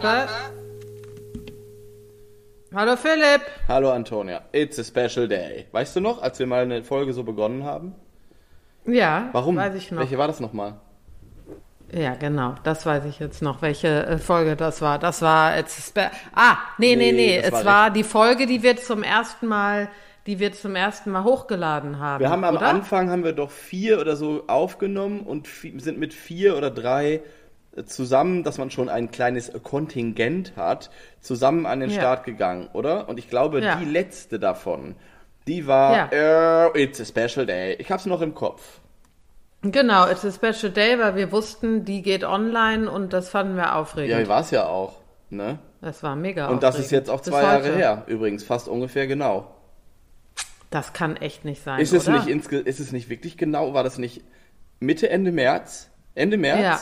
Klappe. Hallo Philipp. Hallo Antonia. It's a special day. Weißt du noch, als wir mal eine Folge so begonnen haben? Ja, Warum? weiß ich noch. Welche war das nochmal? Ja, genau, das weiß ich jetzt noch, welche äh, Folge das war. Das war Spe Ah, nee, nee, Nee, nee, es war war die Folge, die wir zum ersten Mal, die wir zum ersten Mal hochgeladen haben. Wir haben am oder? Anfang haben wir doch vier oder so aufgenommen und sind mit vier oder drei zusammen, dass man schon ein kleines Kontingent hat, zusammen an den Ja. Start gegangen, oder? Und ich glaube, Ja. die letzte davon, die war äh, It's a special day. Ich hab's noch im Kopf. Genau, It's a Special Day, weil wir wussten, die geht online und das fanden wir Ja, aufregend. war's ja auch, ne? das war mega Und das ist aufregend. jetzt auch zwei Jahre her, übrigens, fast ungefähr genau. Das kann echt nicht sein, Ist es, oder? nicht ist es nicht wirklich genau? War das nicht Mitte, Ende März? Ende März? Ja.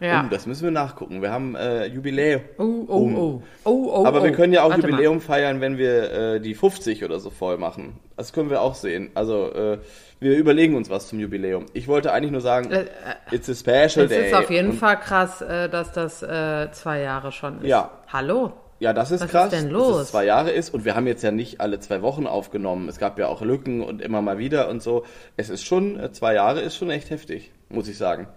Ja. Oh, das müssen wir nachgucken. Wir haben äh, Jubiläum. Oh, oh, oh. Oh, oh, Aber wir oh. können ja auch Warte mal. Jubiläum feiern, wenn wir äh, die 50 oder so voll machen. Das können wir auch sehen. Also äh, wir überlegen uns was zum Jubiläum. Ich wollte eigentlich nur sagen, Äh, it's a special Es day. ist auf jeden Und, Fall krass, äh, dass das äh, zwei Jahre schon ist. Ja. Hallo? Ja, das ist Was ist krass, denn dass los? es zwei Jahre ist und wir haben jetzt ja nicht alle zwei Wochen aufgenommen. Es gab ja auch Lücken und immer mal wieder und so. Es ist schon, äh, zwei Jahre ist schon echt heftig, muss ich sagen.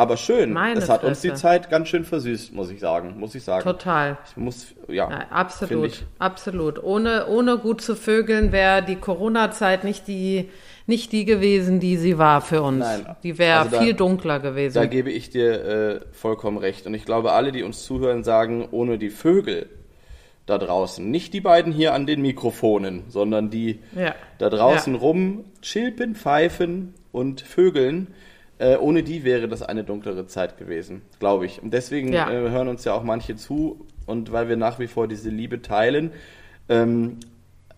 Aber schön, Meine es hat uns die Fresse. Zeit ganz schön versüßt, muss ich sagen, muss ich sagen. Total. Ich muss, ja, Ja, absolut, absolut. Ohne, ohne gut zu vögeln wäre die Corona-Zeit nicht die, nicht die gewesen, die sie war für uns. Nein. Die wäre Also da- viel dunkler gewesen. Da gebe ich dir äh, vollkommen recht. Und ich glaube, alle, die uns zuhören, sagen, ohne die Vögel da draußen, nicht die beiden hier an den Mikrofonen, sondern die Ja. da draußen Ja. rum chilpen, pfeifen und vögeln. Äh, ohne die wäre das eine dunklere Zeit gewesen, glaube ich. Und deswegen Ja. äh, hören uns ja auch manche zu. Und weil wir nach wie vor diese Liebe teilen, ähm,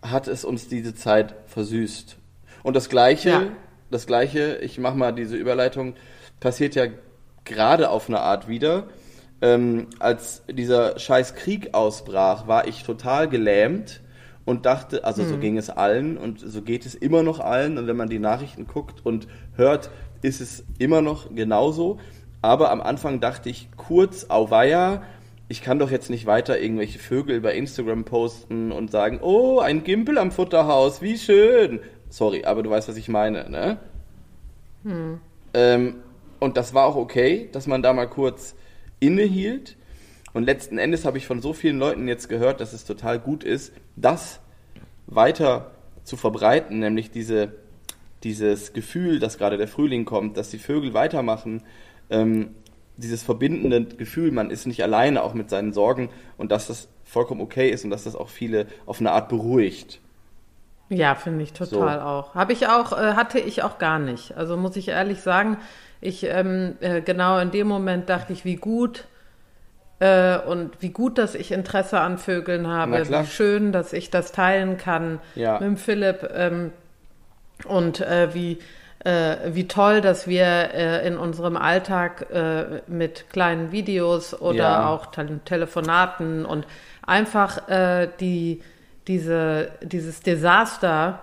hat es uns diese Zeit versüßt. Und das Gleiche, Ja. das Gleiche, ich mache mal diese Überleitung, passiert ja gerade auf eine Art wieder. Ähm, als dieser scheiß Krieg ausbrach, war ich total gelähmt und dachte, also so ging es allen und so geht es immer noch allen. Und wenn man die Nachrichten guckt und hört, ist es immer noch genauso. Aber am Anfang dachte ich kurz, auweia, ich kann doch jetzt nicht weiter irgendwelche Vögel bei Instagram posten und sagen, oh, ein Gimpel am Futterhaus, wie schön. Sorry, aber du weißt, was ich meine, ne? Ähm, und das war auch okay, dass man da mal kurz innehielt. Und letzten Endes habe ich von so vielen Leuten jetzt gehört, dass es total gut ist, das weiter zu verbreiten, nämlich diese, dieses Gefühl, dass gerade der Frühling kommt, dass die Vögel weitermachen, ähm, dieses verbindende Gefühl, man ist nicht alleine auch mit seinen Sorgen und dass das vollkommen okay ist und dass das auch viele auf eine Art beruhigt. Ja, finde ich total So. auch. Habe ich auch, äh, hatte ich auch gar nicht. Also muss ich ehrlich sagen, ich ähm, äh, genau in dem Moment dachte ich, wie gut äh, und wie gut, dass ich Interesse an Vögeln habe, wie schön, dass ich das teilen kann Ja. mit dem Philipp ähm, und äh, wie äh, wie toll, dass wir äh, in unserem Alltag äh, mit kleinen Videos oder Ja. auch Tel Telefonaten und einfach äh, die, diese, dieses Desaster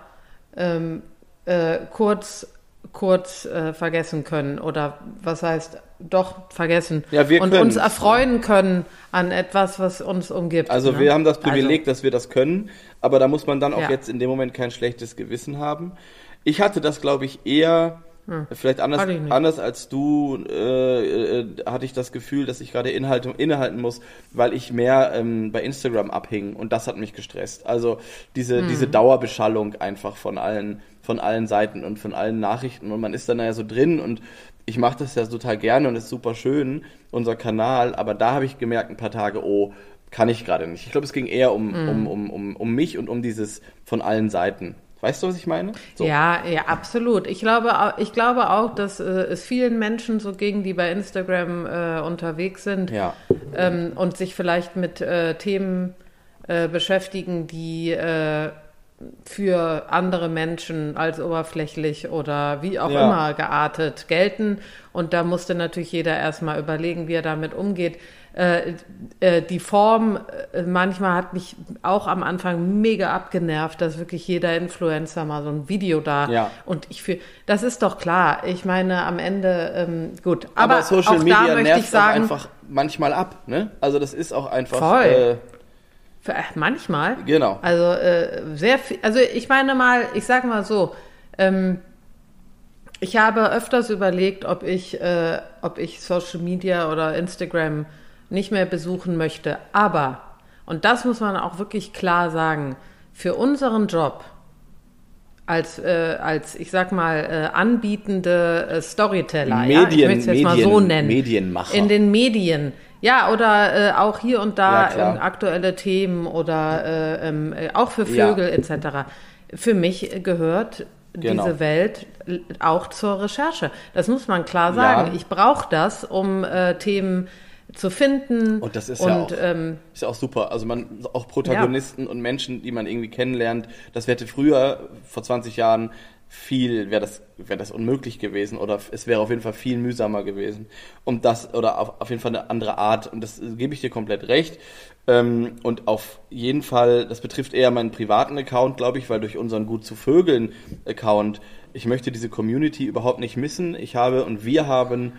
ähm, äh, kurz, kurz vergessen können oder was heißt doch vergessen Ja, wir und können's. uns erfreuen können an etwas, was uns umgibt. Also ne? wir haben das Privileg, dass wir das können, aber da muss man dann auch Ja. jetzt in dem Moment kein schlechtes Gewissen haben. Ich hatte das, glaube ich, eher, vielleicht anders, Hm. ich nicht. anders als du, äh, äh, hatte ich das Gefühl, dass ich gerade Inhalte innehalten muss, weil ich mehr ähm, bei Instagram abhing und das hat mich gestresst. Also diese, Hm. diese Dauerbeschallung einfach von allen, von allen Seiten und von allen Nachrichten und man ist dann ja so drin und ich mache das ja total gerne und ist super schön, unser Kanal, aber da habe ich gemerkt, ein paar Tage, oh, kann ich gerade nicht. Ich glaube, es ging eher um, Hm. um, um, um, um mich und um dieses von allen Seiten. Weißt du, was ich meine? So. Ja, ja, absolut. Ich glaube, au- ich glaube auch, dass äh, es vielen Menschen so ging, die bei Instagram äh, unterwegs sind Ja. ähm, und sich vielleicht mit äh, Themen äh, beschäftigen, die äh, für andere Menschen als oberflächlich oder wie auch Ja. immer geartet gelten. Und da musste natürlich jeder erstmal überlegen, wie er damit umgeht. Äh, äh, die Form äh, manchmal hat mich auch am Anfang mega abgenervt, dass wirklich jeder Influencer mal so ein Video da Ja. und ich fühl, das ist doch klar. Ich meine, am Ende ähm, gut, aber, Aber, Social auch Media da möchte nervt ich sagen, einfach manchmal ab, ne? Also das ist auch einfach. Voll. Für, manchmal. genau. Also sehr viel, also ich meine mal, ich sage mal so, ähm, ich habe öfters überlegt, ob ich, äh, ob ich Social Media oder Instagram nicht mehr besuchen möchte. Aber, und das muss man auch wirklich klar sagen, für unseren Job als, äh, als ich sag mal, äh, anbietende äh, Storyteller, ja, ich Medien- möchte es jetzt mal so Medien- nennen. Medienmacher. In den Medien. Ja, oder äh, auch hier und da Ja, ähm, aktuelle Themen oder äh, ähm, äh, auch für Ja. Vögel etc. Für mich gehört Genau. diese Welt auch zur Recherche. Das muss man klar sagen. Ja. Ich brauche das, um äh, Themen zu finden. Und das ist und, ja auch, ähm, ist ja auch super. Also man auch Protagonisten und Menschen, die man irgendwie kennenlernt, das hätte früher, vor 20 Jahren, viel, wäre das, wäre das unmöglich gewesen oder es wäre auf jeden Fall viel mühsamer gewesen. Und das, oder auf, auf jeden Fall eine andere Art, und das äh, gebe ich dir komplett recht. Ähm, und auf jeden Fall, das betrifft eher meinen privaten Account, glaube ich, weil durch unseren Gut zu Vögeln Account, ich möchte diese Community überhaupt nicht missen. Ich habe und wir haben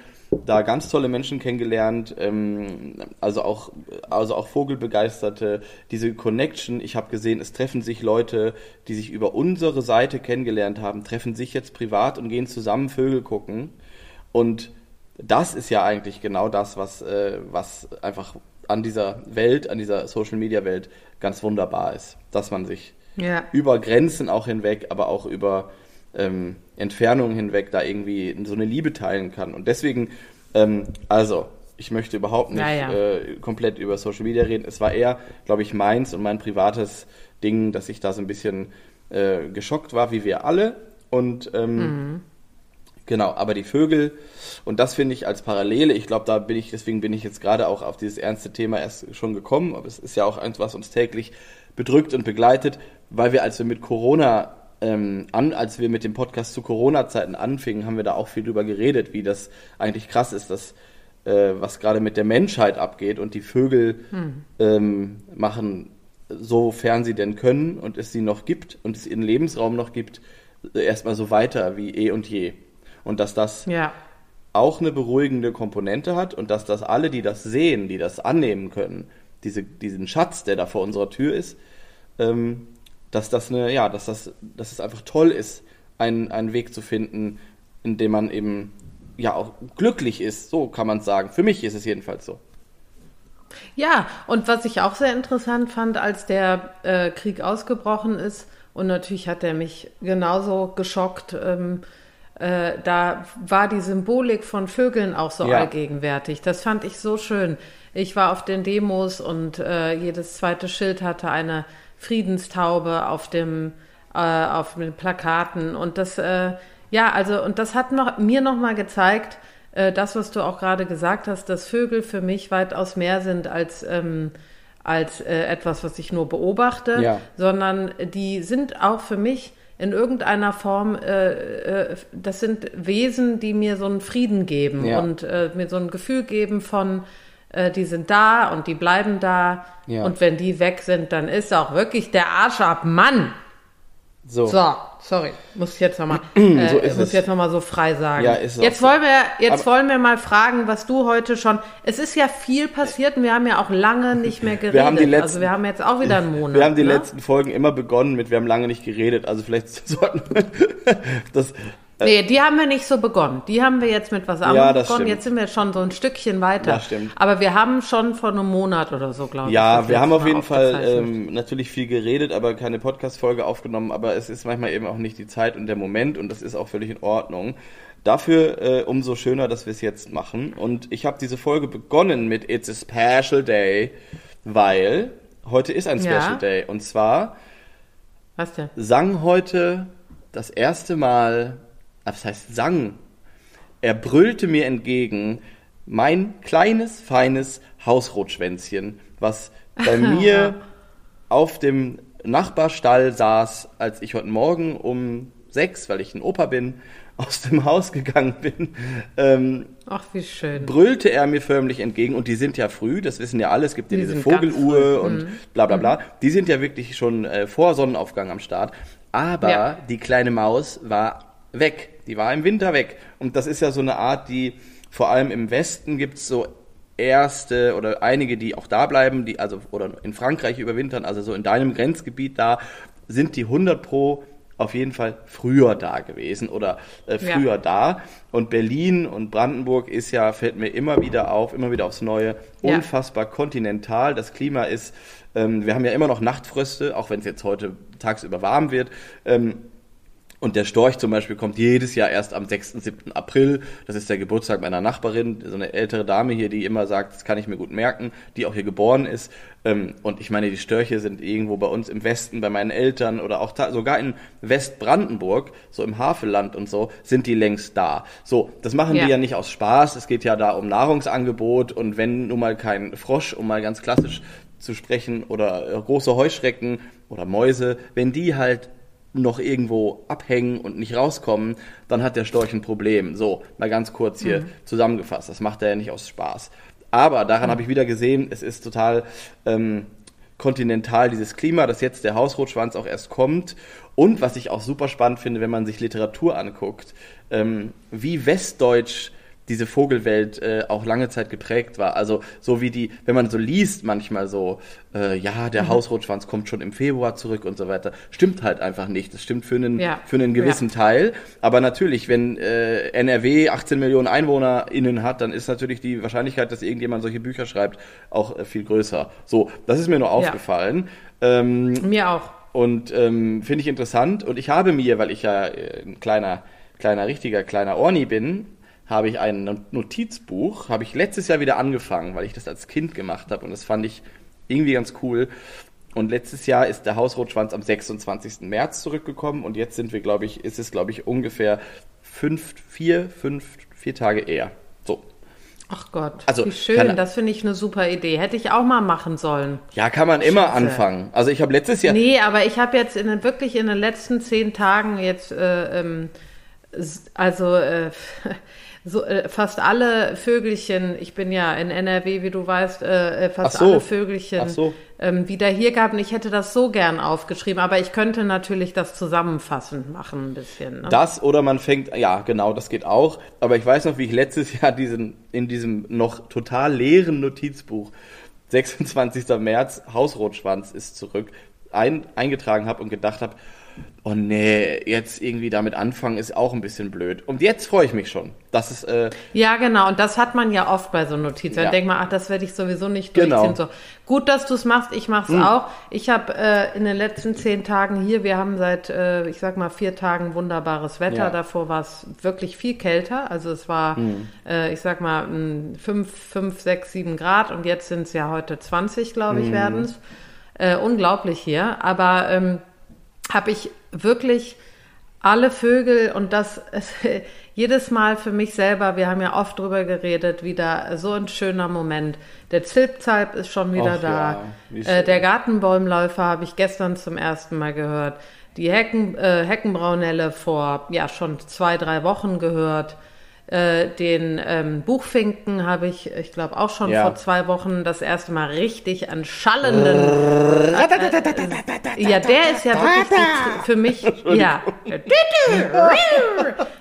da ganz tolle Menschen kennengelernt, ähm, also auch also auch Vogelbegeisterte, diese Connection. Ich habe gesehen, es treffen sich Leute, die sich über unsere Seite kennengelernt haben, treffen sich jetzt privat und gehen zusammen Vögel gucken. Und das ist ja eigentlich genau das, was äh, was einfach an dieser Welt, an dieser Social Media Welt ganz wunderbar ist, dass man sich ja. über Grenzen auch hinweg, aber auch über ähm, Entfernungen hinweg da irgendwie so eine Liebe teilen kann. Und deswegen, ähm, also, ich möchte überhaupt nicht Ja. Äh, komplett über Social Media reden. Es war eher, glaube ich, meins und mein privates Ding, dass ich da so ein bisschen äh, geschockt war, wie wir alle. Und ähm, Mhm. Genau, aber die Vögel, und das finde ich als Parallele, ich glaube, da bin ich, deswegen bin ich jetzt gerade auch auf dieses ernste Thema erst schon gekommen, aber es ist ja auch eins, was uns täglich bedrückt und begleitet, weil wir, als wir mit Corona ähm, an, als wir mit dem Podcast zu Corona-Zeiten anfingen, haben wir da auch viel drüber geredet, wie das eigentlich krass ist, dass äh, was gerade mit der Menschheit abgeht und die Vögel ähm, machen, sofern sie denn können und es sie noch gibt und es ihren Lebensraum noch gibt, erstmal so weiter wie eh und je. Und dass das ja. auch eine beruhigende Komponente hat und dass das alle, die das sehen, die das annehmen können, diese, diesen Schatz, der da vor unserer Tür ist, ähm, dass das eine, ja, dass das, dass es einfach toll ist, einen, einen Weg zu finden, in dem man eben ja auch glücklich ist, so kann man es sagen. Für mich ist es jedenfalls so. Ja, und was ich auch sehr interessant fand, als der äh, Krieg ausgebrochen ist, und natürlich hat er mich genauso geschockt, ähm, äh, da war die Symbolik von Vögeln auch so Ja. allgegenwärtig. Das fand ich so schön. Ich war auf den Demos und äh, jedes zweite Schild hatte eine Friedenstaube auf dem äh, auf den Plakaten und das äh, ja also und das hat noch, mir noch mal gezeigt äh, das was du auch gerade gesagt hast dass Vögel für mich weitaus mehr sind als ähm, als äh, etwas was ich nur beobachte Ja. sondern die sind auch für mich in irgendeiner Form äh, äh, das sind Wesen die mir so einen Frieden geben Ja. und äh, mir so ein Gefühl geben von äh, die sind da und die bleiben da Ja. und wenn die weg sind, dann ist auch wirklich der Arsch ab Mann. So. So, sorry, muss ich jetzt nochmal äh, So muss es. ich jetzt noch mal so frei sagen. Ja, ist jetzt wollen wir jetzt Aber- wollen wir mal fragen, was du heute schon. Es ist ja viel passiert und wir haben ja auch lange nicht mehr geredet. Wir haben die letzten- also wir haben jetzt auch wieder einen Monat. Wir haben die ne? letzten Folgen immer begonnen mit, wir haben lange nicht geredet, also vielleicht sollten wir das, Nee, die haben wir nicht so begonnen. Die haben wir jetzt mit was anderem Ja, begonnen. stimmt. Jetzt sind wir schon so ein Stückchen weiter. Das stimmt. Aber wir haben schon vor einem Monat oder so, glaube ich. Ja, wir haben auf jeden Fall ähm, natürlich viel geredet, aber keine Podcast-Folge aufgenommen. Aber es ist manchmal eben auch nicht die Zeit und der Moment und das ist auch völlig in Ordnung. Dafür äh, umso schöner, dass wir es jetzt machen. Und ich habe diese Folge begonnen mit It's a Special Day, weil heute ist ein Ja. Special Day. Und zwar Was denn? sang heute das erste Mal, was heißt sang? Er brüllte mir entgegen mein kleines, feines Hausrotschwänzchen, was bei mir auf dem Nachbarstall saß, als ich heute Morgen um sechs, weil ich ein Opa bin, aus dem Haus gegangen bin. Ähm, Ach, wie schön. brüllte er mir förmlich entgegen und die sind ja früh, das wissen ja alle, es gibt ja Die diese Vogeluhr früh. Mhm. und bla bla bla. Die sind ja wirklich schon äh, vor Sonnenaufgang am Start. Aber Ja. die kleine Maus war weg. Die war im Winter weg. Und das ist ja so eine Art, die vor allem im Westen gibt's so erste oder einige, die auch da bleiben, die also oder in Frankreich überwintern, also so in deinem Grenzgebiet da, sind die 100 pro auf jeden Fall früher da gewesen oder äh, früher ja. da. Und Berlin und Brandenburg ist ja, fällt mir immer wieder auf, immer wieder aufs Neue, unfassbar ja. kontinental. Das Klima ist, ähm, wir haben ja immer noch Nachtfröste, auch wenn es jetzt heute tagsüber warm wird. Ähm, und der Storch zum Beispiel kommt jedes Jahr erst am 6., 7. April. Das ist der Geburtstag meiner Nachbarin, so eine ältere Dame hier, die immer sagt, das kann ich mir gut merken, die auch hier geboren ist. Ähm, und ich meine, die Störche sind irgendwo bei uns im Westen, bei meinen Eltern oder auch sogar in Westbrandenburg, so im Havelland und so, sind die längst da. So, das machen ja. die ja nicht aus Spaß. Es geht ja da um Nahrungsangebot und wenn nun mal kein Frosch, um mal ganz klassisch zu sprechen, oder äh, große Heuschrecken oder Mäuse, wenn die halt noch irgendwo abhängen und nicht rauskommen, dann hat der Storch ein Problem. So, mal ganz kurz hier mhm. zusammengefasst. Das macht er ja nicht aus Spaß. Aber daran mhm. habe ich wieder gesehen, es ist total ähm, kontinental dieses Klima, dass jetzt der Hausrotschwanz auch erst kommt. Und was ich auch super spannend finde, wenn man sich Literatur anguckt, ähm, wie westdeutsch diese Vogelwelt äh, auch lange Zeit geprägt war. Also so wie die, wenn man so liest manchmal so, äh, ja, der mhm. Hausrotschwanz kommt schon im Februar zurück und so weiter, stimmt halt einfach nicht. Das stimmt für einen, ja. für einen gewissen ja. Teil. Aber natürlich, wenn äh, NRW 18 Millionen EinwohnerInnen hat, dann ist natürlich die Wahrscheinlichkeit, dass irgendjemand solche Bücher schreibt, auch äh, viel größer. So, das ist mir nur aufgefallen. Ja. Ähm, mir auch. Und ähm, finde ich interessant. Und ich habe mir, weil ich ja äh, ein kleiner, kleiner, richtiger, kleiner Orni bin, habe ich ein Notizbuch, habe ich letztes Jahr wieder angefangen, weil ich das als Kind gemacht habe und das fand ich irgendwie ganz cool. Und letztes Jahr ist der Hausrotschwanz am 26. März zurückgekommen und jetzt sind wir, glaube ich, ist es, glaube ich, ungefähr fünf, vier, fünf, vier Tage eher. So. Ach Gott, also, wie schön, kann, das finde ich eine super Idee. Hätte ich auch mal machen sollen. Ja, kann man immer Schätze. anfangen. Also ich habe letztes Jahr... Nee, aber ich habe jetzt in, wirklich in den letzten zehn Tagen jetzt, äh, ähm, also... Äh, so, äh, fast alle Vögelchen, ich bin ja in NRW, wie du weißt, äh, äh fast so. alle Vögelchen so. ähm, wieder hier gehabt. Und ich hätte das so gern aufgeschrieben, aber ich könnte natürlich das zusammenfassend machen ein bisschen. Ne? Das oder man fängt, ja genau, das geht auch. Aber ich weiß noch, wie ich letztes Jahr diesen, in diesem noch total leeren Notizbuch 26. März, Hausrotschwanz ist zurück, ein, eingetragen habe und gedacht habe, oh nee, jetzt irgendwie damit anfangen ist auch ein bisschen blöd. Und jetzt freue ich mich schon. Das ist, äh, ja, genau. Und das hat man ja oft bei so Notizen. Ja. Dann denkt man, ach, das werde ich sowieso nicht durchziehen. Genau. So. Gut, dass du es machst. Ich mache es mhm. auch. Ich habe äh, in den letzten zehn Tagen hier, wir haben seit, äh, ich sag mal, vier Tagen wunderbares Wetter. Ja. Davor war es wirklich viel kälter. Also es war, mhm. äh, ich sag mal, fünf, fünf, sechs, sieben Grad. Und jetzt sind es ja heute 20, glaube ich, mhm. werden es. Äh, unglaublich hier. Aber ähm, habe ich wirklich alle Vögel und das jedes Mal für mich selber, wir haben ja oft drüber geredet, wieder so ein schöner Moment. Der Zilpzalp ist schon wieder Och, da. Ja, äh, der Gartenbäumläufer habe ich gestern zum ersten Mal gehört. Die Hecken, äh, Heckenbraunelle vor ja schon zwei, drei Wochen gehört. Äh, den ähm, Buchfinken habe ich, ich glaube, auch schon ja. vor zwei Wochen das erste Mal richtig an schallenden. Ja, der ist ja wirklich für mich, ja.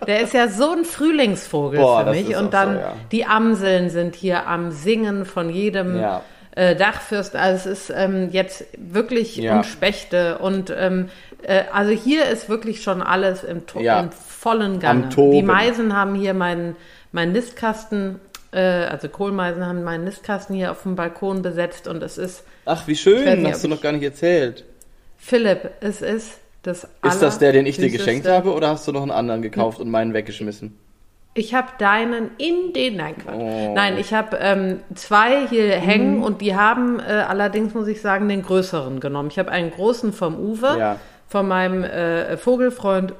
Der ist ja so ein Frühlingsvogel Boah, für mich. Und dann so, ja. die Amseln sind hier am Singen von jedem. Ja. Äh, Dachfürst, also es ist ähm, jetzt wirklich ja. und Spechte und ähm, äh, also hier ist wirklich schon alles im, ja. im vollen Gange. Die Meisen haben hier meinen mein Nistkasten, äh, also Kohlmeisen haben meinen Nistkasten hier auf dem Balkon besetzt und es ist. Ach, wie schön, nicht, hast du noch gar nicht erzählt. Philipp, es ist das Ist das der, den ich dir geschenkt habe oder hast du noch einen anderen gekauft hm. und meinen weggeschmissen? Ich habe deinen in den. Nein, Quatsch. Oh. Nein, ich habe ähm, zwei hier hängen mhm. und die haben äh, allerdings, muss ich sagen, den größeren genommen. Ich habe einen großen vom Uwe, ja. von meinem äh, Vogelfreund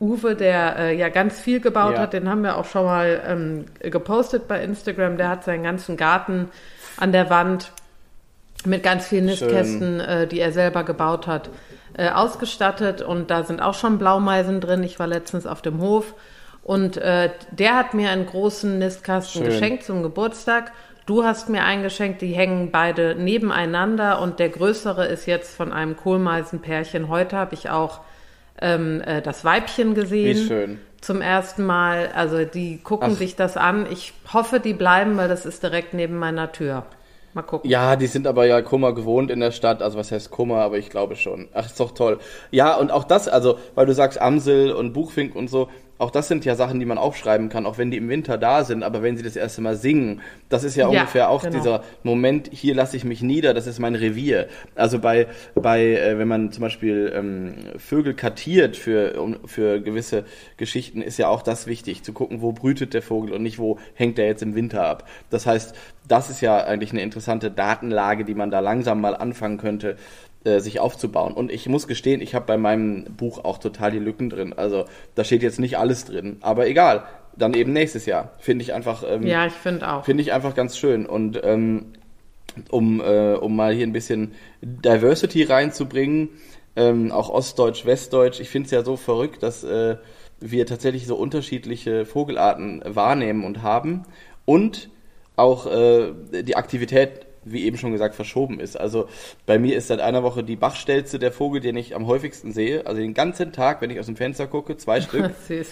Uwe, der äh, ja ganz viel gebaut ja. hat, den haben wir auch schon mal ähm, gepostet bei Instagram. Der hat seinen ganzen Garten an der Wand mit ganz vielen Nistkästen, äh, die er selber gebaut hat, äh, ausgestattet. Und da sind auch schon Blaumeisen drin. Ich war letztens auf dem Hof. Und äh, der hat mir einen großen Nistkasten Schön. geschenkt zum Geburtstag. Du hast mir einen geschenkt, die hängen beide nebeneinander und der größere ist jetzt von einem Kohlmeisenpärchen. Heute habe ich auch ähm, äh, das Weibchen gesehen. Wie schön. zum ersten Mal. Also die gucken Ach. sich das an. Ich hoffe, die bleiben, weil das ist direkt neben meiner Tür. Mal gucken. Ja, die sind aber ja Kummer gewohnt in der Stadt. Also was heißt Kummer, aber ich glaube schon. Ach, ist doch toll. Ja, und auch das, also, weil du sagst Amsel und Buchfink und so, auch das sind ja Sachen, die man aufschreiben kann, auch wenn die im Winter da sind, aber wenn sie das erste Mal singen, das ist ja, Ja, ungefähr auch genau. dieser Moment, hier lasse ich mich nieder, das ist mein Revier. Also bei, bei äh, wenn man zum Beispiel ähm, Vögel kartiert für, um, für gewisse Geschichten, ist ja auch das wichtig, zu gucken, wo brütet der Vogel und nicht, wo hängt der jetzt im Winter ab. Das heißt, das ist ja eigentlich eine interessante Datenlage, die man da langsam mal anfangen könnte, äh, sich aufzubauen. Und ich muss gestehen, ich habe bei meinem Buch auch total die Lücken drin. Also da steht jetzt nicht alles drin, aber egal. Dann eben nächstes Jahr. Finde ich einfach, ähm, Ja, ich finde auch. finde ich einfach ganz schön. Und ähm, um, äh, um mal hier ein bisschen Diversity reinzubringen, ähm, auch Ostdeutsch, Westdeutsch, ich finde es ja so verrückt, dass äh, wir tatsächlich so unterschiedliche Vogelarten wahrnehmen und haben und auch äh, die Aktivität, wie eben schon gesagt, verschoben ist. Also bei mir ist seit einer Woche die Bachstelze der Vogel, den ich am häufigsten sehe. Also den ganzen Tag, wenn ich aus dem Fenster gucke, zwei Stück. Süß.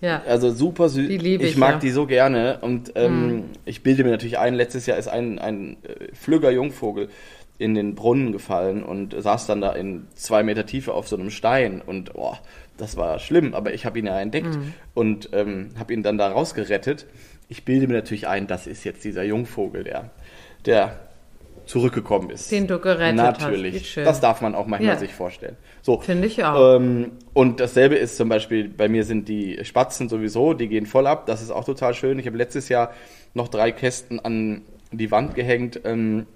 Ja. Also super süß. Die liebe ich, mag ja. die so gerne. Und ähm, ich bilde mir natürlich ein, letztes Jahr ist ein, ein äh, flügger Jungvogel in den Brunnen gefallen und saß dann da in zwei Meter Tiefe auf so einem Stein. Und oh, das war schlimm, aber ich habe ihn ja entdeckt Mhm. und ähm, habe ihn dann da rausgerettet. Ich bilde mir natürlich ein, das ist jetzt dieser Jungvogel, der, der zurückgekommen ist. Den du gerettet Natürlich. Das darf man auch manchmal Ja. sich vorstellen. So, Finde ich auch. ähm, und dasselbe ist zum Beispiel, bei mir sind die Spatzen sowieso, die gehen voll ab. Das ist auch total schön. Ich habe letztes Jahr noch drei Kästen an die Wand gehängt, ähm,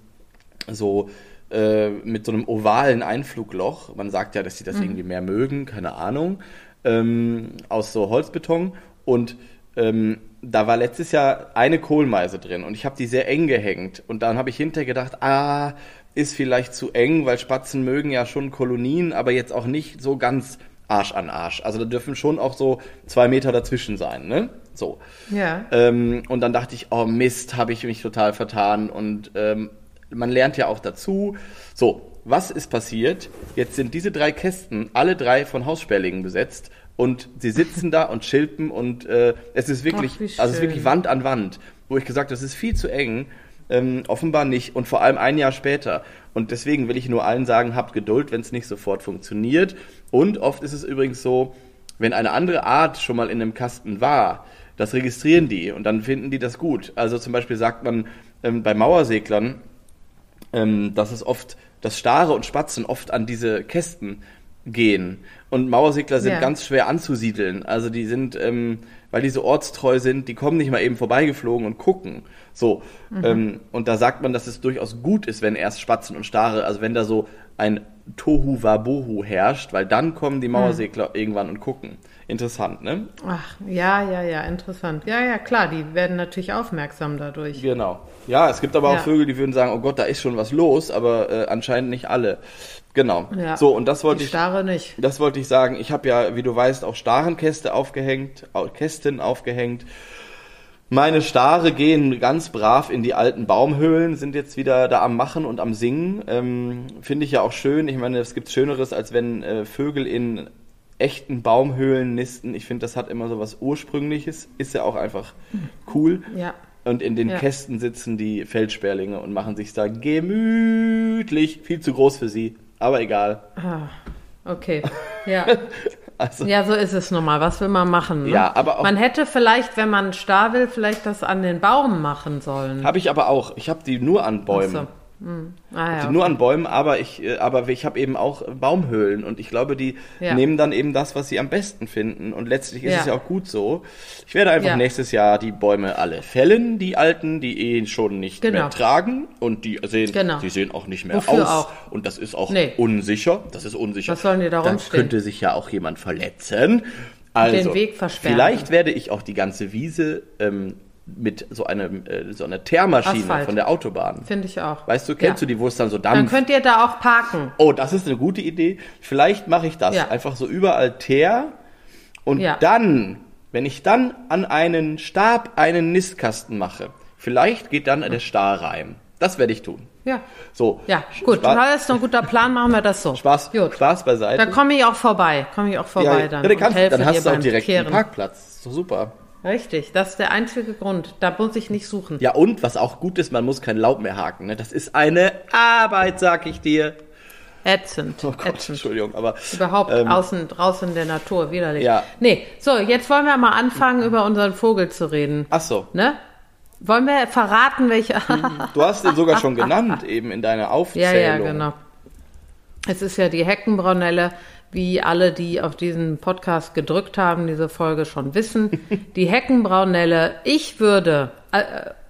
so äh, mit so einem ovalen Einflugloch. Man sagt ja, dass sie das Mhm. irgendwie mehr mögen, keine Ahnung, ähm, aus so Holzbeton. Und ähm, da war letztes Jahr eine Kohlmeise drin und ich habe die sehr eng gehängt. Und dann habe ich hinterher gedacht, ah, ist vielleicht zu eng, weil Spatzen mögen ja schon Kolonien, aber jetzt auch nicht so ganz Arsch an Arsch. Also da dürfen schon auch so zwei Meter dazwischen sein, ne? So. Ja. Ähm, und dann dachte ich, oh Mist, habe ich mich total vertan. Und ähm, man lernt ja auch dazu. So, was ist passiert? Jetzt sind diese drei Kästen alle drei von Haussperlingen besetzt und sie sitzen da und schilpen und äh, es ist wirklich, Ach, also es ist wirklich Wand an Wand, wo ich gesagt, habe, das ist viel zu eng. Ähm, offenbar nicht und vor allem ein Jahr später. Und deswegen will ich nur allen sagen, habt Geduld, wenn es nicht sofort funktioniert. Und oft ist es übrigens so, wenn eine andere Art schon mal in einem Kasten war, das registrieren die und dann finden die das gut. Also zum Beispiel sagt man ähm, bei Mauerseglern, ähm, dass es oft, dass Stare und Spatzen oft an diese Kästen gehen. Und Mauersegler sind Ja. ganz schwer anzusiedeln. Also die sind, ähm, weil die so ortstreu sind, die kommen nicht mal eben vorbeigeflogen und gucken. So. Ähm, und da sagt man, dass es durchaus gut ist, wenn erst Spatzen und Stare, also wenn da so ein Tohu Wabohu herrscht, weil dann kommen die Mauersegler irgendwann und gucken. Interessant, ne? Ach, ja, ja, ja, interessant. Ja, ja, klar, die werden natürlich aufmerksam dadurch. Genau. Ja, es gibt aber auch Ja. Vögel, die würden sagen, oh Gott, da ist schon was los, aber äh, anscheinend nicht alle. Genau. Ja. So, und das wollte Die ich, Starre nicht. das wollte ich sagen. Ich habe ja, wie du weißt, auch Starenkäste aufgehängt, au- Kästen aufgehängt. Meine Stare gehen ganz brav in die alten Baumhöhlen, sind jetzt wieder da am Machen und am Singen. Ähm, Finde ich ja auch schön. Ich meine, es gibt Schöneres, als wenn äh, Vögel in echten Baumhöhlen nisten. Ich finde, das hat immer so was Ursprüngliches. Ist ja auch einfach cool. Ja. Und in den Ja. Kästen sitzen die Feldsperlinge und machen sich da gemütlich. Viel zu groß für sie, aber egal. Ah, okay. Ja. Also, ja, so ist es nun mal. Was will man machen? Ne? Ja, aber auch- Man hätte vielleicht, wenn man starr will, vielleicht das an den Baum machen sollen. habe ich aber auch. Ich habe die nur an Bäumen. Ach so. Hm. Ah, ja. Die nur an Bäumen, aber ich, äh, aber ich habe eben auch Baumhöhlen und ich glaube, die Ja. nehmen dann eben das, was sie am besten finden und letztlich ist Ja. es ja auch gut so. Ich werde einfach nächstes Jahr die Bäume alle fällen, die alten, die eh schon nicht Genau. mehr tragen und die sehen, Genau. die sehen auch nicht mehr Wofür aus auch? und das ist auch Nee. unsicher. Das ist unsicher. Was sollen die da rumstehen? könnte sich ja auch jemand verletzen. Also, Den Weg versperren. vielleicht werde ich auch die ganze Wiese ähm, mit so einem äh, so einer Teermaschine Asphalt. von der Autobahn. Finde ich auch. Weißt du, kennst ja. du die, wo es dann so Dann dampft? könnt ihr da auch parken. Oh, das ist eine gute Idee. Vielleicht mache ich das. Ja. Einfach so überall Teer. Und Ja. dann, wenn ich dann an einen Stab einen Nistkasten mache, vielleicht geht dann der Star rein. Das werde ich tun. Ja. So. Ja, gut. Spaß, Das ist ein guter Plan, machen wir das so. Spaß, Gut. Spaß beiseite. Da komme ich auch vorbei. Komme ich auch vorbei ja, dann. ja, dann, kannst, dann hast du auch direkt einen. Parkplatz. Doch super. Richtig, das ist der einzige Grund. Da muss ich nicht suchen. Ja, und was auch gut ist, man muss kein Laub mehr haken. Ne? Das ist eine Arbeit, sag ich dir. Ätzend. Oh Gott, ätzend. Entschuldigung, aber Überhaupt Ähm, außen, draußen in der Natur, widerlich. Ja. Nee, so, jetzt wollen wir mal anfangen, über unseren Vogel zu reden. ach so. Ne? Wollen wir verraten, welche. Du hast den sogar schon genannt, eben in deiner ja, Aufzählung. ja, genau. Es ist ja die Heckenbraunelle, wie alle, die auf diesen Podcast gedrückt haben, diese Folge schon wissen. Die Heckenbraunelle, ich würde, äh,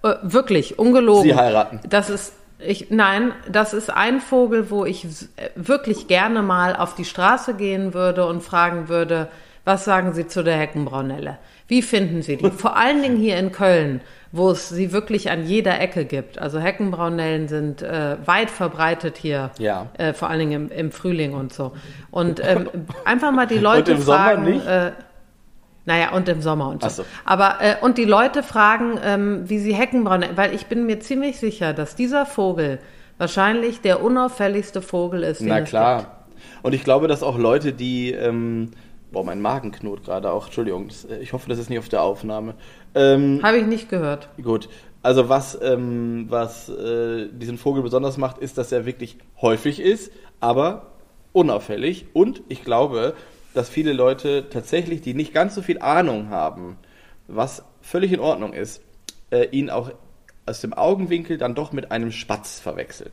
äh, wirklich, ungelogen. Sie heiraten. Das ist, ich, nein, das ist ein Vogel, wo ich äh, wirklich gerne mal auf die Straße gehen würde und fragen würde, was sagen Sie zu der Heckenbraunelle? Wie finden Sie die? Vor allen Dingen hier in Köln, wo es sie wirklich an jeder Ecke gibt. Also Heckenbraunellen sind äh, weit verbreitet hier, Ja. äh, vor allen Dingen im, im Frühling und so. Und ähm, einfach mal die Leute Und im Sommer fragen. nicht? Äh, naja, und im Sommer und so. So. Aber, äh, und die Leute fragen, ähm, wie sie Heckenbraune, weil ich bin mir ziemlich sicher, dass dieser Vogel wahrscheinlich der unauffälligste Vogel ist, Na klar. Und ich glaube, dass auch Leute, die, ähm, boah, mein Magen knurrt gerade auch, Entschuldigung, äh, ich hoffe, das ist nicht auf der Aufnahme. Ähm, Habe ich nicht gehört. gut, also was, ähm, was äh, diesen Vogel besonders macht, ist, dass er wirklich häufig ist, aber unauffällig. Und ich glaube, dass viele Leute tatsächlich, die nicht ganz so viel Ahnung haben, was völlig in Ordnung ist, äh, ihn auch aus dem Augenwinkel dann doch mit einem Spatz verwechseln.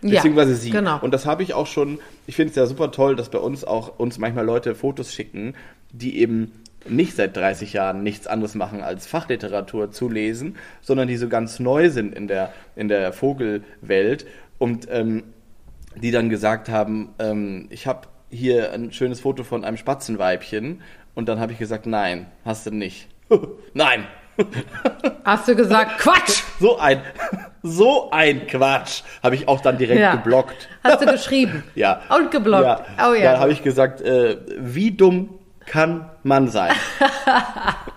Beziehungsweise sie. Genau. Und das habe ich auch schon, ich finde es ja super toll, dass bei uns auch uns manchmal Leute Fotos schicken, die eben nicht seit 30 Jahren nichts anderes machen als Fachliteratur zu lesen, sondern die so ganz neu sind in der, in der Vogelwelt und ähm, die dann gesagt haben, ähm, ich habe hier ein schönes Foto von einem Spatzenweibchen und dann habe ich gesagt, nein, hast du nicht. nein, Hast du gesagt, Quatsch! so ein, so ein Quatsch habe ich auch dann direkt Ja. geblockt. Hast du geschrieben? Ja. Und geblockt. Ja. Oh ja. Dann habe ich gesagt, äh, wie dumm kann man sein?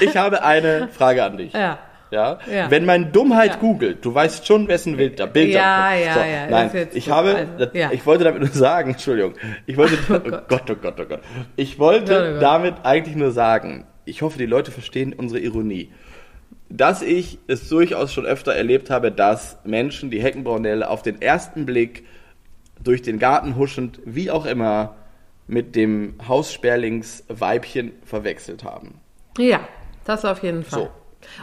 ich habe eine Frage an dich. Ja. Ja? Ja. Wenn man Dummheit Ja. googelt, du weißt schon, wessen Bild da Bild Ja, ja, so, ja, Nein, ich habe, das, ja. ich wollte damit nur sagen, Entschuldigung, ich wollte, oh Gott. Gott, oh Gott, oh Gott, ich wollte oh Gott. damit eigentlich nur sagen, ich hoffe, die Leute verstehen unsere Ironie, dass ich es durchaus schon öfter erlebt habe, dass Menschen die Heckenbraunelle auf den ersten Blick durch den Garten huschend, wie auch immer, mit dem Haussperlingsweibchen verwechselt haben. Ja, das auf jeden Fall. So.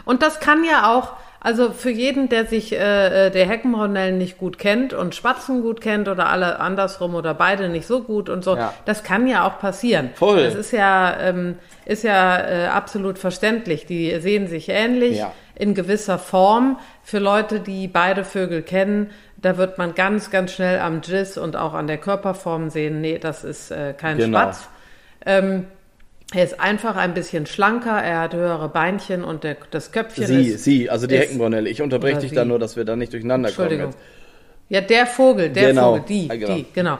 Und das kann ja auch, also für jeden, der sich äh, äh, der Heckenbraunellen nicht gut kennt und Spatzen gut kennt oder alle andersrum oder beide nicht so gut und so, Ja. das kann ja auch passieren. Voll. Das ist ja, ähm, ist ja äh, absolut verständlich. Die sehen sich ähnlich Ja. in gewisser Form. Für Leute, die beide Vögel kennen, da wird man ganz, ganz schnell am Giss und auch an der Körperform sehen, nee, das ist äh, kein Genau. Spatz. Ähm, er ist einfach ein bisschen schlanker, er hat höhere Beinchen und der, das Köpfchen Sie, ist. sie, also die ist-. Ich unterbreche dich sie. da nur, dass wir da nicht durcheinander kommen. Entschuldigung. Ja, der Vogel, der Genau. Vogel, die, Ah, genau. die, genau.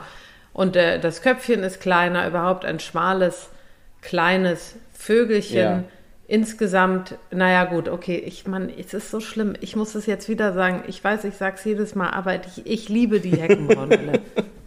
Und äh, das Köpfchen ist kleiner, überhaupt ein schmales, kleines Vögelchen. Ja. Insgesamt, naja gut, okay, ich meine, es ist so schlimm. Ich muss es jetzt wieder sagen. Ich weiß, ich sag's jedes Mal, aber ich, ich liebe die Heckenbraunelle.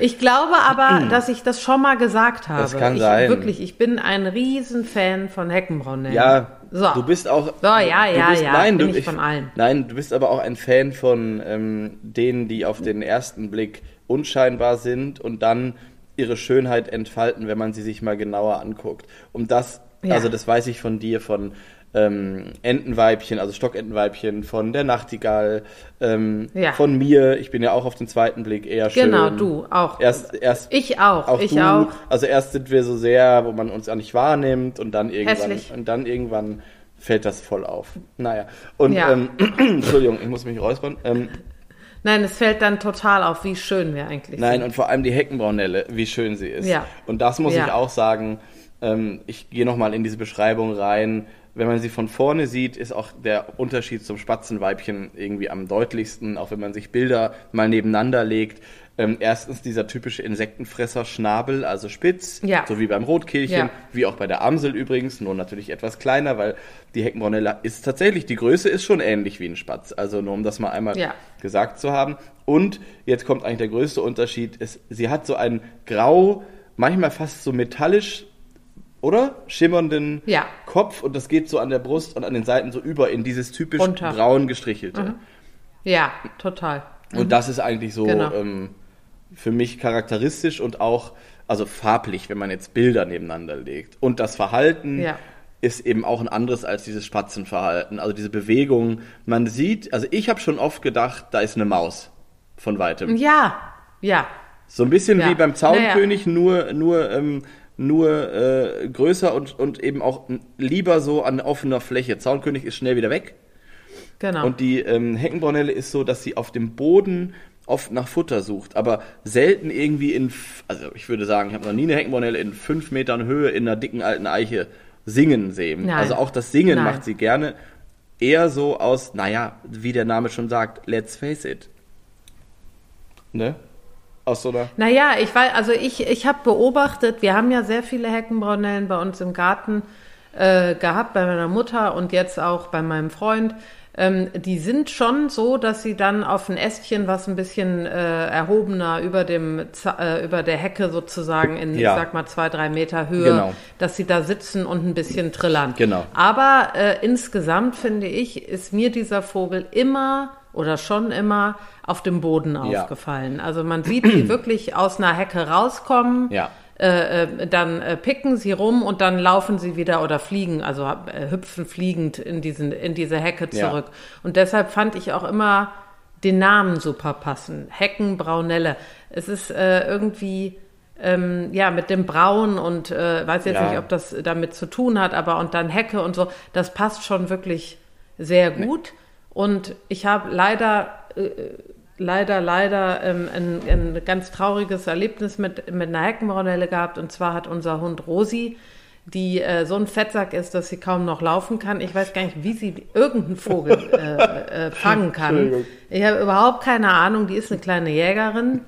ich glaube aber, dass ich das schon mal gesagt habe. Das kann ich, sein. Wirklich, ich bin ein Riesenfan von Heckenbraunellen. Ja, So. du bist auch. So, ja, du ja, bist, ja, Nein, bin du, ich von allen. Nein, du bist aber auch ein Fan von ähm, denen, die auf den ersten Blick unscheinbar sind und dann ihre Schönheit entfalten, wenn man sie sich mal genauer anguckt. Und das, Ja. also das weiß ich von dir, von ähm, Entenweibchen, also Stockentenweibchen, von der Nachtigall, ähm, Ja. von mir. Ich bin ja auch auf den zweiten Blick eher schön. Genau, du auch. Erst, erst ich auch, auch ich du, auch. also erst sind wir so sehr, wo man uns auch nicht wahrnimmt und dann irgendwann Hässlich. und dann irgendwann fällt das voll auf. Naja. Und Ja. ähm, Entschuldigung, ich muss mich räuspern. Ähm, Nein, es fällt dann total auf, wie schön wir eigentlich nein, sind. und vor allem die Heckenbraunelle, wie schön sie ist. Ja. Und das muss Ja. ich auch sagen. Ähm, ich gehe nochmal in diese Beschreibung rein. Wenn man sie von vorne sieht, ist auch der Unterschied zum Spatzenweibchen irgendwie am deutlichsten, auch wenn man sich Bilder mal nebeneinander legt. Ähm, erstens dieser typische Insektenfresser-Schnabel, also spitz, Ja. so wie beim Rotkehlchen, Ja. wie auch bei der Amsel übrigens, nur natürlich etwas kleiner, weil die Heckenbraunelle ist tatsächlich, die Größe ist schon ähnlich wie ein Spatz. Also nur um das mal einmal Ja. gesagt zu haben. Und jetzt kommt eigentlich der größte Unterschied, ist, sie hat so einen grau, manchmal fast so metallisch, oder? Schimmernden Ja. Kopf und das geht so an der Brust und an den Seiten so über in dieses typisch Runter. braun gestrichelte. Ja, total. Und das ist eigentlich so Genau. ähm, für mich charakteristisch und auch, also farblich, wenn man jetzt Bilder nebeneinander legt. Und das Verhalten Ja. ist eben auch ein anderes als dieses Spatzenverhalten. Also diese Bewegung, man sieht, also ich habe schon oft gedacht, da ist eine Maus von weitem. Ja, ja, So ein bisschen Ja. wie beim Zaunkönig, nur, nur, ähm, nur äh, größer und, und eben auch lieber so an offener Fläche. Zaunkönig ist schnell wieder weg. genau. Und die ähm, Heckenbraunelle ist so, dass sie auf dem Boden oft nach Futter sucht, aber selten irgendwie in, also ich würde sagen, ich habe noch nie eine Heckenbraunelle in fünf Metern Höhe in einer dicken alten Eiche singen sehen. Nein. Also auch das Singen Nein. macht sie gerne eher so aus, naja, wie der Name schon sagt, let's face it. Ne? Aus so einer Naja, ich weiß, also ich, ich habe beobachtet, wir haben ja sehr viele Heckenbraunellen bei uns im Garten äh, gehabt, bei meiner Mutter und jetzt auch bei meinem Freund. Ähm, die sind schon so, dass sie dann auf ein Ästchen, was ein bisschen äh, erhobener über dem äh, über der Hecke sozusagen in, Ja. ich sag mal, zwei, drei Meter Höhe, Genau. dass sie da sitzen und ein bisschen trillern. Genau. Aber äh, insgesamt finde ich, ist mir dieser Vogel immer oder schon immer auf dem Boden Ja. aufgefallen. Also man sieht sie wirklich aus einer Hecke rauskommen. Ja. Äh, äh, dann äh, picken sie rum und dann laufen sie wieder oder fliegen, also äh, hüpfen fliegend in, diesen, in diese Hecke Ja. zurück. Und deshalb fand ich auch immer den Namen super passen. Heckenbraunelle. Es ist äh, irgendwie ähm, ja mit dem Braun und äh, weiß jetzt Ja. nicht, ob das damit zu tun hat, aber und dann Hecke und so, das passt schon wirklich sehr gut. Und ich habe leider äh, leider, leider ähm, ein, ein ganz trauriges Erlebnis mit, mit einer Heckenbraunelle gehabt. Und zwar hat unser Hund Rosi, die äh, so ein Fettsack ist, dass sie kaum noch laufen kann. Ich weiß gar nicht, wie sie irgendeinen Vogel äh, äh, fangen kann. Ich habe überhaupt keine Ahnung. Die ist eine kleine Jägerin.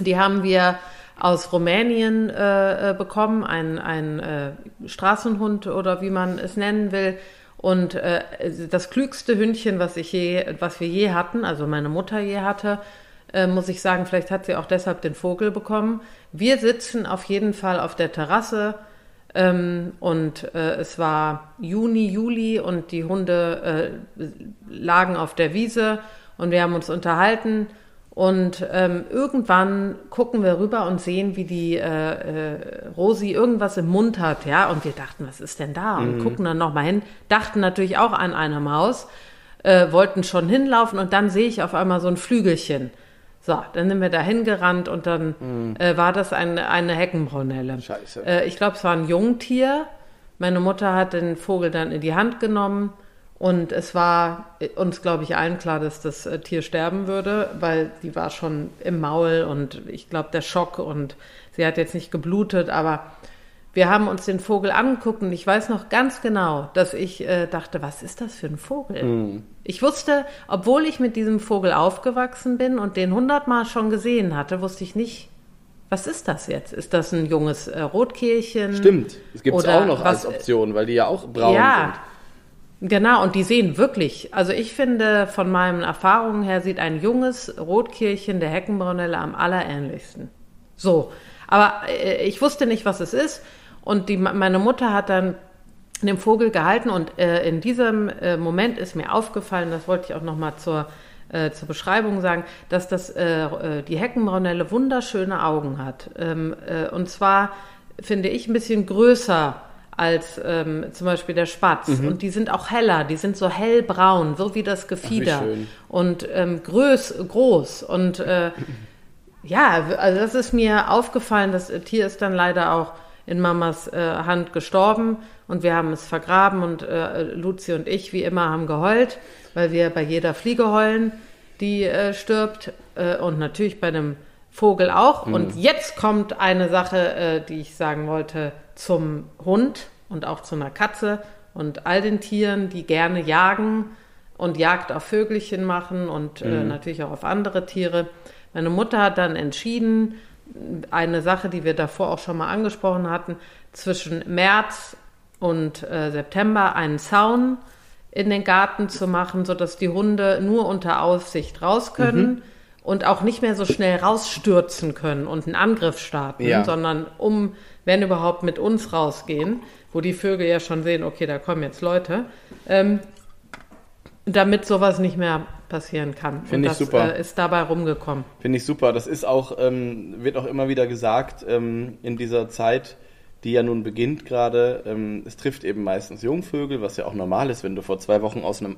Die haben wir aus Rumänien äh, äh, bekommen, ein, ein äh, Straßenhund oder wie man es nennen will. Und äh, das klügste Hündchen, was ich je, was wir je hatten, also meine Mutter je hatte, äh, muss ich sagen, vielleicht hat sie auch deshalb den Vogel bekommen. Wir sitzen auf jeden Fall auf der Terrasse ähm, und äh, es war Juni, Juli und die Hunde äh, lagen auf der Wiese und wir haben uns unterhalten und ähm, irgendwann gucken wir rüber und sehen, wie die äh, äh, Rosi irgendwas im Mund hat, ja. Und wir dachten, was ist denn da? Und gucken dann nochmal hin, dachten natürlich auch an eine Maus, äh, wollten schon hinlaufen und dann sehe ich auf einmal so ein Flügelchen. So, dann sind wir da hingerannt und dann äh, war das eine, eine Heckenbraunelle. Scheiße. Äh, ich glaube, es war ein Jungtier. Meine Mutter hat den Vogel dann in die Hand genommen und es war äh, uns, glaube ich, allen klar, dass das äh, Tier sterben würde, weil die war schon im Maul und ich glaube, der Schock und sie hat jetzt nicht geblutet, aber wir haben uns den Vogel angeguckt und ich weiß noch ganz genau, dass ich äh, dachte, was ist das für ein Vogel? Ich wusste, obwohl ich mit diesem Vogel aufgewachsen bin und den hundertmal schon gesehen hatte, wusste ich nicht, was ist das jetzt? Ist das ein junges äh, Rotkehlchen? Stimmt, es gibt es auch noch als Option, weil die ja auch braun ja, sind. Genau. Und die sehen wirklich, also ich finde, von meinen Erfahrungen her sieht ein junges Rotkehlchen der Heckenbraunelle am allerähnlichsten. So, aber äh, ich wusste nicht, was es ist. Und die, meine Mutter hat dann den Vogel gehalten und äh, in diesem äh, Moment ist mir aufgefallen, das wollte ich auch nochmal zur, äh, zur Beschreibung sagen, dass das, äh, äh, die Heckenbraunelle wunderschöne Augen hat. Ähm, äh, und zwar finde ich ein bisschen größer als ähm, zum Beispiel der Spatz. Und die sind auch heller, die sind so hellbraun, so wie das Gefieder. schön. Und ähm, größ, groß. Und äh, ja, also das ist mir aufgefallen. Das Tier ist dann leider auch in Mamas äh, Hand gestorben und wir haben es vergraben und äh, Luzi und ich, wie immer, haben geheult, weil wir bei jeder Fliege heulen, die äh, stirbt äh, und natürlich bei einem Vogel auch. Und jetzt kommt eine Sache, äh, die ich sagen wollte zum Hund und auch zu einer Katze. Und all den Tieren, die gerne jagen und Jagd auf Vögelchen machen und äh, natürlich auch auf andere Tiere. Meine Mutter hat dann entschieden, eine Sache, die wir davor auch schon mal angesprochen hatten, zwischen März und äh, September einen Zaun in den Garten zu machen, sodass die Hunde nur unter Aufsicht raus können und auch nicht mehr so schnell rausstürzen können und einen Angriff starten, Ja. sondern um, wenn überhaupt, mit uns rausgehen, wo die Vögel ja schon sehen, okay, da kommen jetzt Leute, ähm, damit sowas nicht mehr passieren kann. Finde ich das super. Äh, ist dabei rumgekommen. Finde ich super. Das ist auch, ähm, wird auch immer wieder gesagt, ähm, in dieser Zeit, die ja nun beginnt gerade, ähm, es trifft eben meistens Jungvögel, was ja auch normal ist, wenn du vor zwei Wochen aus einem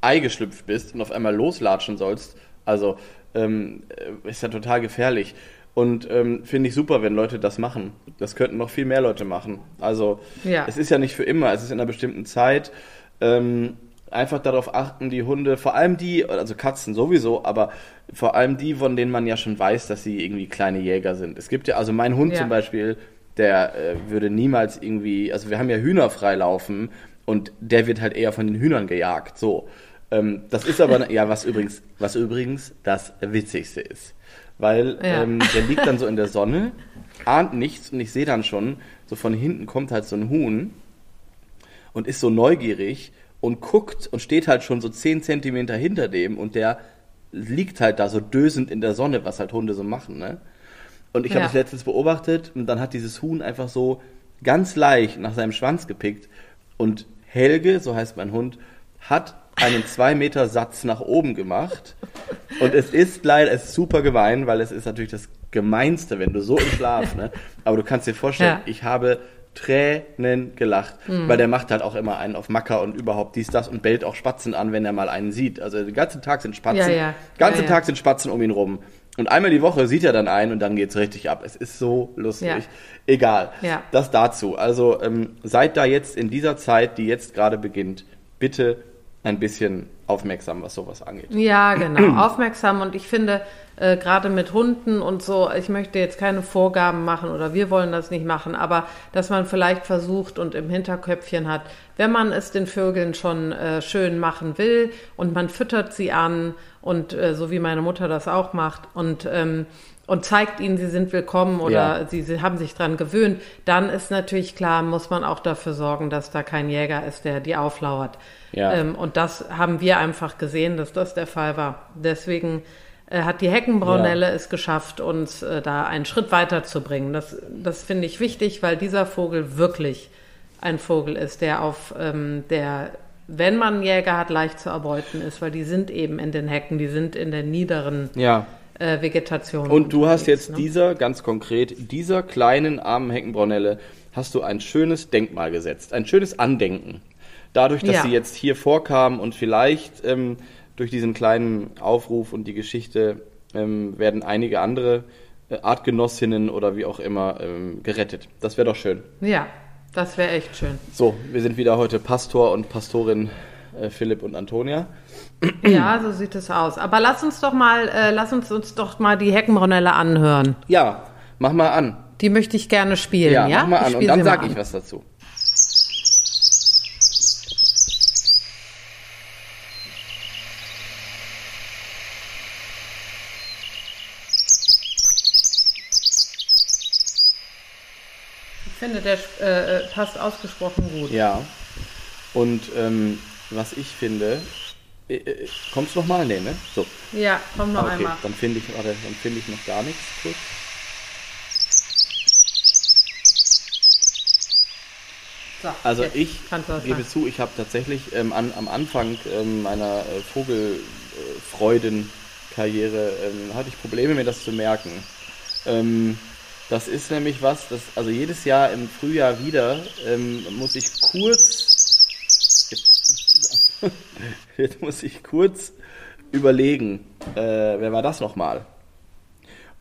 Ei geschlüpft bist und auf einmal loslatschen sollst. Also ähm, äh, ist ja total gefährlich. Und ähm, finde ich super, wenn Leute das machen. Das könnten noch viel mehr Leute machen. Also Ja. es ist ja nicht für immer, es ist in einer bestimmten Zeit. Ähm, einfach darauf achten, die Hunde, vor allem die, also Katzen sowieso, aber vor allem die, von denen man ja schon weiß, dass sie irgendwie kleine Jäger sind. Es gibt ja, also mein Hund Ja. zum Beispiel, der äh, würde niemals irgendwie, also wir haben ja Hühner freilaufen und der wird halt eher von den Hühnern gejagt. So. Ähm, das ist aber, ja, was übrigens, was übrigens das Witzigste ist. Weil Ja. ähm, der liegt dann so in der Sonne, ahnt nichts und ich sehe dann schon, so von hinten kommt halt so ein Huhn und ist so neugierig und guckt und steht halt schon so 10 Zentimeter hinter dem und der liegt halt da so dösend in der Sonne, was halt Hunde so machen, ne? Und ich habe Ja. das letztens beobachtet und dann hat dieses Huhn einfach so ganz leicht nach seinem Schwanz gepickt und Helge, so heißt mein Hund, hat einen 2 Meter Satz nach oben gemacht und es ist leider, es ist super gemein, weil es ist natürlich das Gemeinste, wenn du so im Schlaf, ne? Aber du kannst dir vorstellen, Ja. ich habe Tränen gelacht, Hm. weil der macht halt auch immer einen auf Macker und überhaupt dies, das und bellt auch Spatzen an, wenn er mal einen sieht. Also den ganzen Tag sind Spatzen, Ja, ja. ganzen Ja. Tag sind Spatzen um ihn rum. Und einmal die Woche sieht er dann einen und dann geht's richtig ab. Es ist so lustig. Egal. Das dazu. Also ähm, seid da jetzt in dieser Zeit, die jetzt gerade beginnt, bitte ein bisschen aufmerksam, was sowas angeht. Ja, genau, aufmerksam. Und ich finde, äh, gerade mit Hunden und so, ich möchte jetzt keine Vorgaben machen oder wir wollen das nicht machen, aber dass man vielleicht versucht und im Hinterköpfchen hat, wenn man es den Vögeln schon äh, schön machen will und man füttert sie an und äh, so wie meine Mutter das auch macht und ähm, und zeigt ihnen, sie sind willkommen oder Ja. sie, sie haben sich dran gewöhnt, dann ist natürlich klar, muss man auch dafür sorgen, dass da kein Jäger ist, der die auflauert. Ja. Ähm, und das haben wir einfach gesehen, dass das der Fall war. Deswegen äh, hat die Heckenbraunelle es geschafft, uns äh, da einen Schritt weiter zu bringen. Das, das finde ich wichtig, weil dieser Vogel wirklich ein Vogel ist, der auf ähm, der, wenn man einen Jäger hat, leicht zu erbeuten ist, weil die sind eben in den Hecken, die sind in der niederen Ja. Äh, Vegetation. Und du hast jetzt ne? dieser, ganz konkret, dieser kleinen armen Heckenbraunelle, hast du ein schönes Denkmal gesetzt, ein schönes Andenken. Dadurch, dass Ja. sie jetzt hier vorkam und vielleicht ähm, durch diesen kleinen Aufruf und die Geschichte ähm, werden einige andere äh, Artgenossinnen oder wie auch immer ähm, gerettet. Das wäre doch schön. Ja, das wäre echt schön. So, wir sind wieder heute Pastor und Pastorin äh, Philipp und Antonia. Ja, so sieht es aus. Aber lass uns doch mal, äh, lass uns uns doch mal die Heckenbraunelle anhören. Ja, mach mal an. Die möchte ich gerne spielen, Ja, ja? mach mal an und dann sie mal sag an. ich was dazu. Ich finde, der äh, äh, passt ausgesprochen gut. Ja. Und ähm, was ich finde, äh, äh, kommst du noch mal? Nee, ne? So. Ja, komm noch Ah, okay, einmal. dann finde ich, warte, dann finde ich noch gar nichts kurz. So, Also ich gebe zu, ich habe tatsächlich ähm, an, am Anfang ähm, meiner äh, Vogelfreudenkarriere ähm, hatte ich Probleme, mir das zu merken. Ähm, das ist nämlich was, das, also jedes Jahr im Frühjahr wieder ähm, muss ich kurz, jetzt, muss ich kurz überlegen, äh, wer war das nochmal?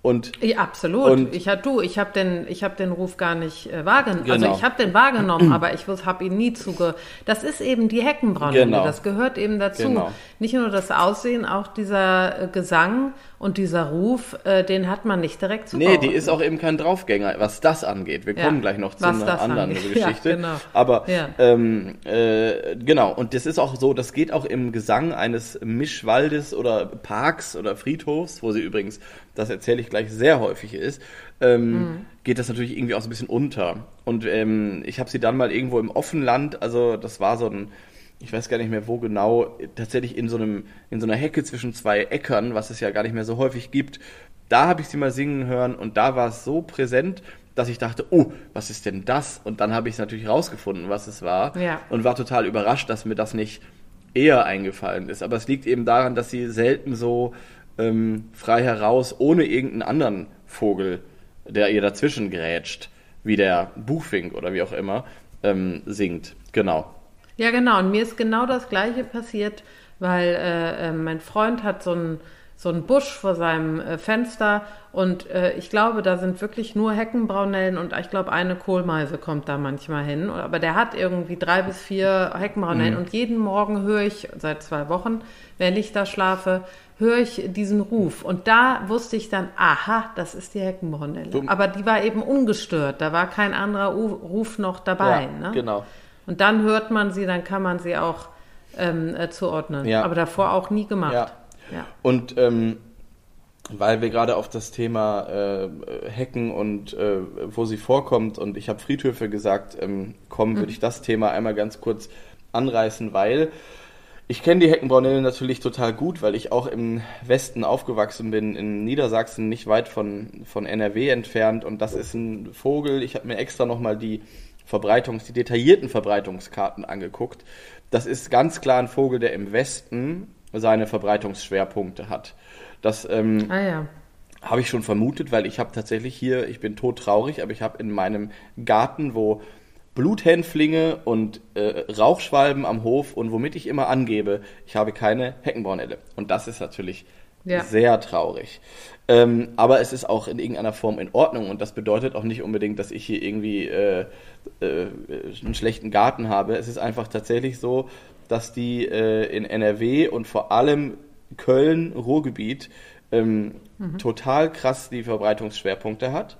Und, ja, absolut. Und- ich hab, du, ich habe den, ich hab den Ruf gar nicht äh, wahrgenommen. Genau. Also ich habe den wahrgenommen, aber ich habe ihn nie zuge. Das ist eben die Heckenbraunelle. Genau. Das gehört eben dazu. Genau. Nicht nur das Aussehen, auch dieser äh, Gesang und dieser Ruf, äh, den hat man nicht direkt zu Nee, die ist auch eben kein Draufgänger, was das angeht. Wir Ja, kommen gleich noch zu einer anderen angeht. Geschichte. Ja, genau. Aber Ja. ähm, äh, genau, und das ist auch so, das geht auch im Gesang eines Mischwaldes oder Parks oder Friedhofs, wo sie übrigens, das erzähle ich gleich, sehr häufig ist, ähm, Mhm. geht das natürlich irgendwie auch so ein bisschen unter. Und ähm, ich habe sie dann mal irgendwo im Offenland, also das war so ein ich weiß gar nicht mehr wo genau, tatsächlich in so einem, in so einer Hecke zwischen zwei Äckern, was es ja gar nicht mehr so häufig gibt. Da habe ich sie mal singen hören und da war es so präsent, dass ich dachte, oh, was ist denn das? Und dann habe ich es natürlich rausgefunden, was es war Ja. und war total überrascht, dass mir das nicht eher eingefallen ist. Aber es liegt eben daran, dass sie selten so ähm, frei heraus, ohne irgendeinen anderen Vogel, der ihr dazwischen grätscht, wie der Buchfink oder wie auch immer, ähm, singt. Genau. Ja, genau. Und mir ist genau das Gleiche passiert, weil äh, äh, mein Freund hat so einen so einen Busch vor seinem äh, Fenster und äh, ich glaube, da sind wirklich nur Heckenbraunellen und ich glaube, eine Kohlmeise kommt da manchmal hin. Aber der hat irgendwie drei bis vier Heckenbraunellen Mhm. und jeden Morgen höre ich, seit zwei Wochen, wenn ich da schlafe, höre ich diesen Ruf. Und da wusste ich dann, aha, das ist die Heckenbraunelle. Aber die war eben ungestört, da war kein anderer U Ruf noch dabei. ja, ne? genau. Und dann hört man sie, dann kann man sie auch ähm, äh, zuordnen. Ja. Aber davor auch nie gemacht. Ja. Ja. Und ähm, weil wir gerade auf das Thema äh, Hecken und äh, wo sie vorkommt und ich habe Friedhöfe gesagt, ähm, kommen, würde ich das Thema einmal ganz kurz anreißen, weil ich kenne die Heckenbraunelle natürlich total gut, weil ich auch im Westen aufgewachsen bin, in Niedersachsen, nicht weit von, von NRW entfernt. Und das ist ein Vogel. Ich habe mir extra nochmal die Verbreitungs-, die detaillierten Verbreitungskarten angeguckt. Das ist ganz klar ein Vogel, der im Westen seine Verbreitungsschwerpunkte hat. Das ähm, Ah ja. habe ich schon vermutet, weil ich habe tatsächlich hier, ich bin todtraurig, aber ich habe in meinem Garten, wo Bluthänflinge und äh, Rauchschwalben am Hof und womit ich immer angebe, ich habe keine Heckenbraunelle. Und das ist natürlich Ja. sehr traurig. Ähm, aber es ist auch in irgendeiner Form in Ordnung und das bedeutet auch nicht unbedingt, dass ich hier irgendwie äh, äh, einen schlechten Garten habe. Es ist einfach tatsächlich so, dass die äh, in NRW und vor allem Köln, Ruhrgebiet, ähm, total krass die Verbreitungsschwerpunkte hat.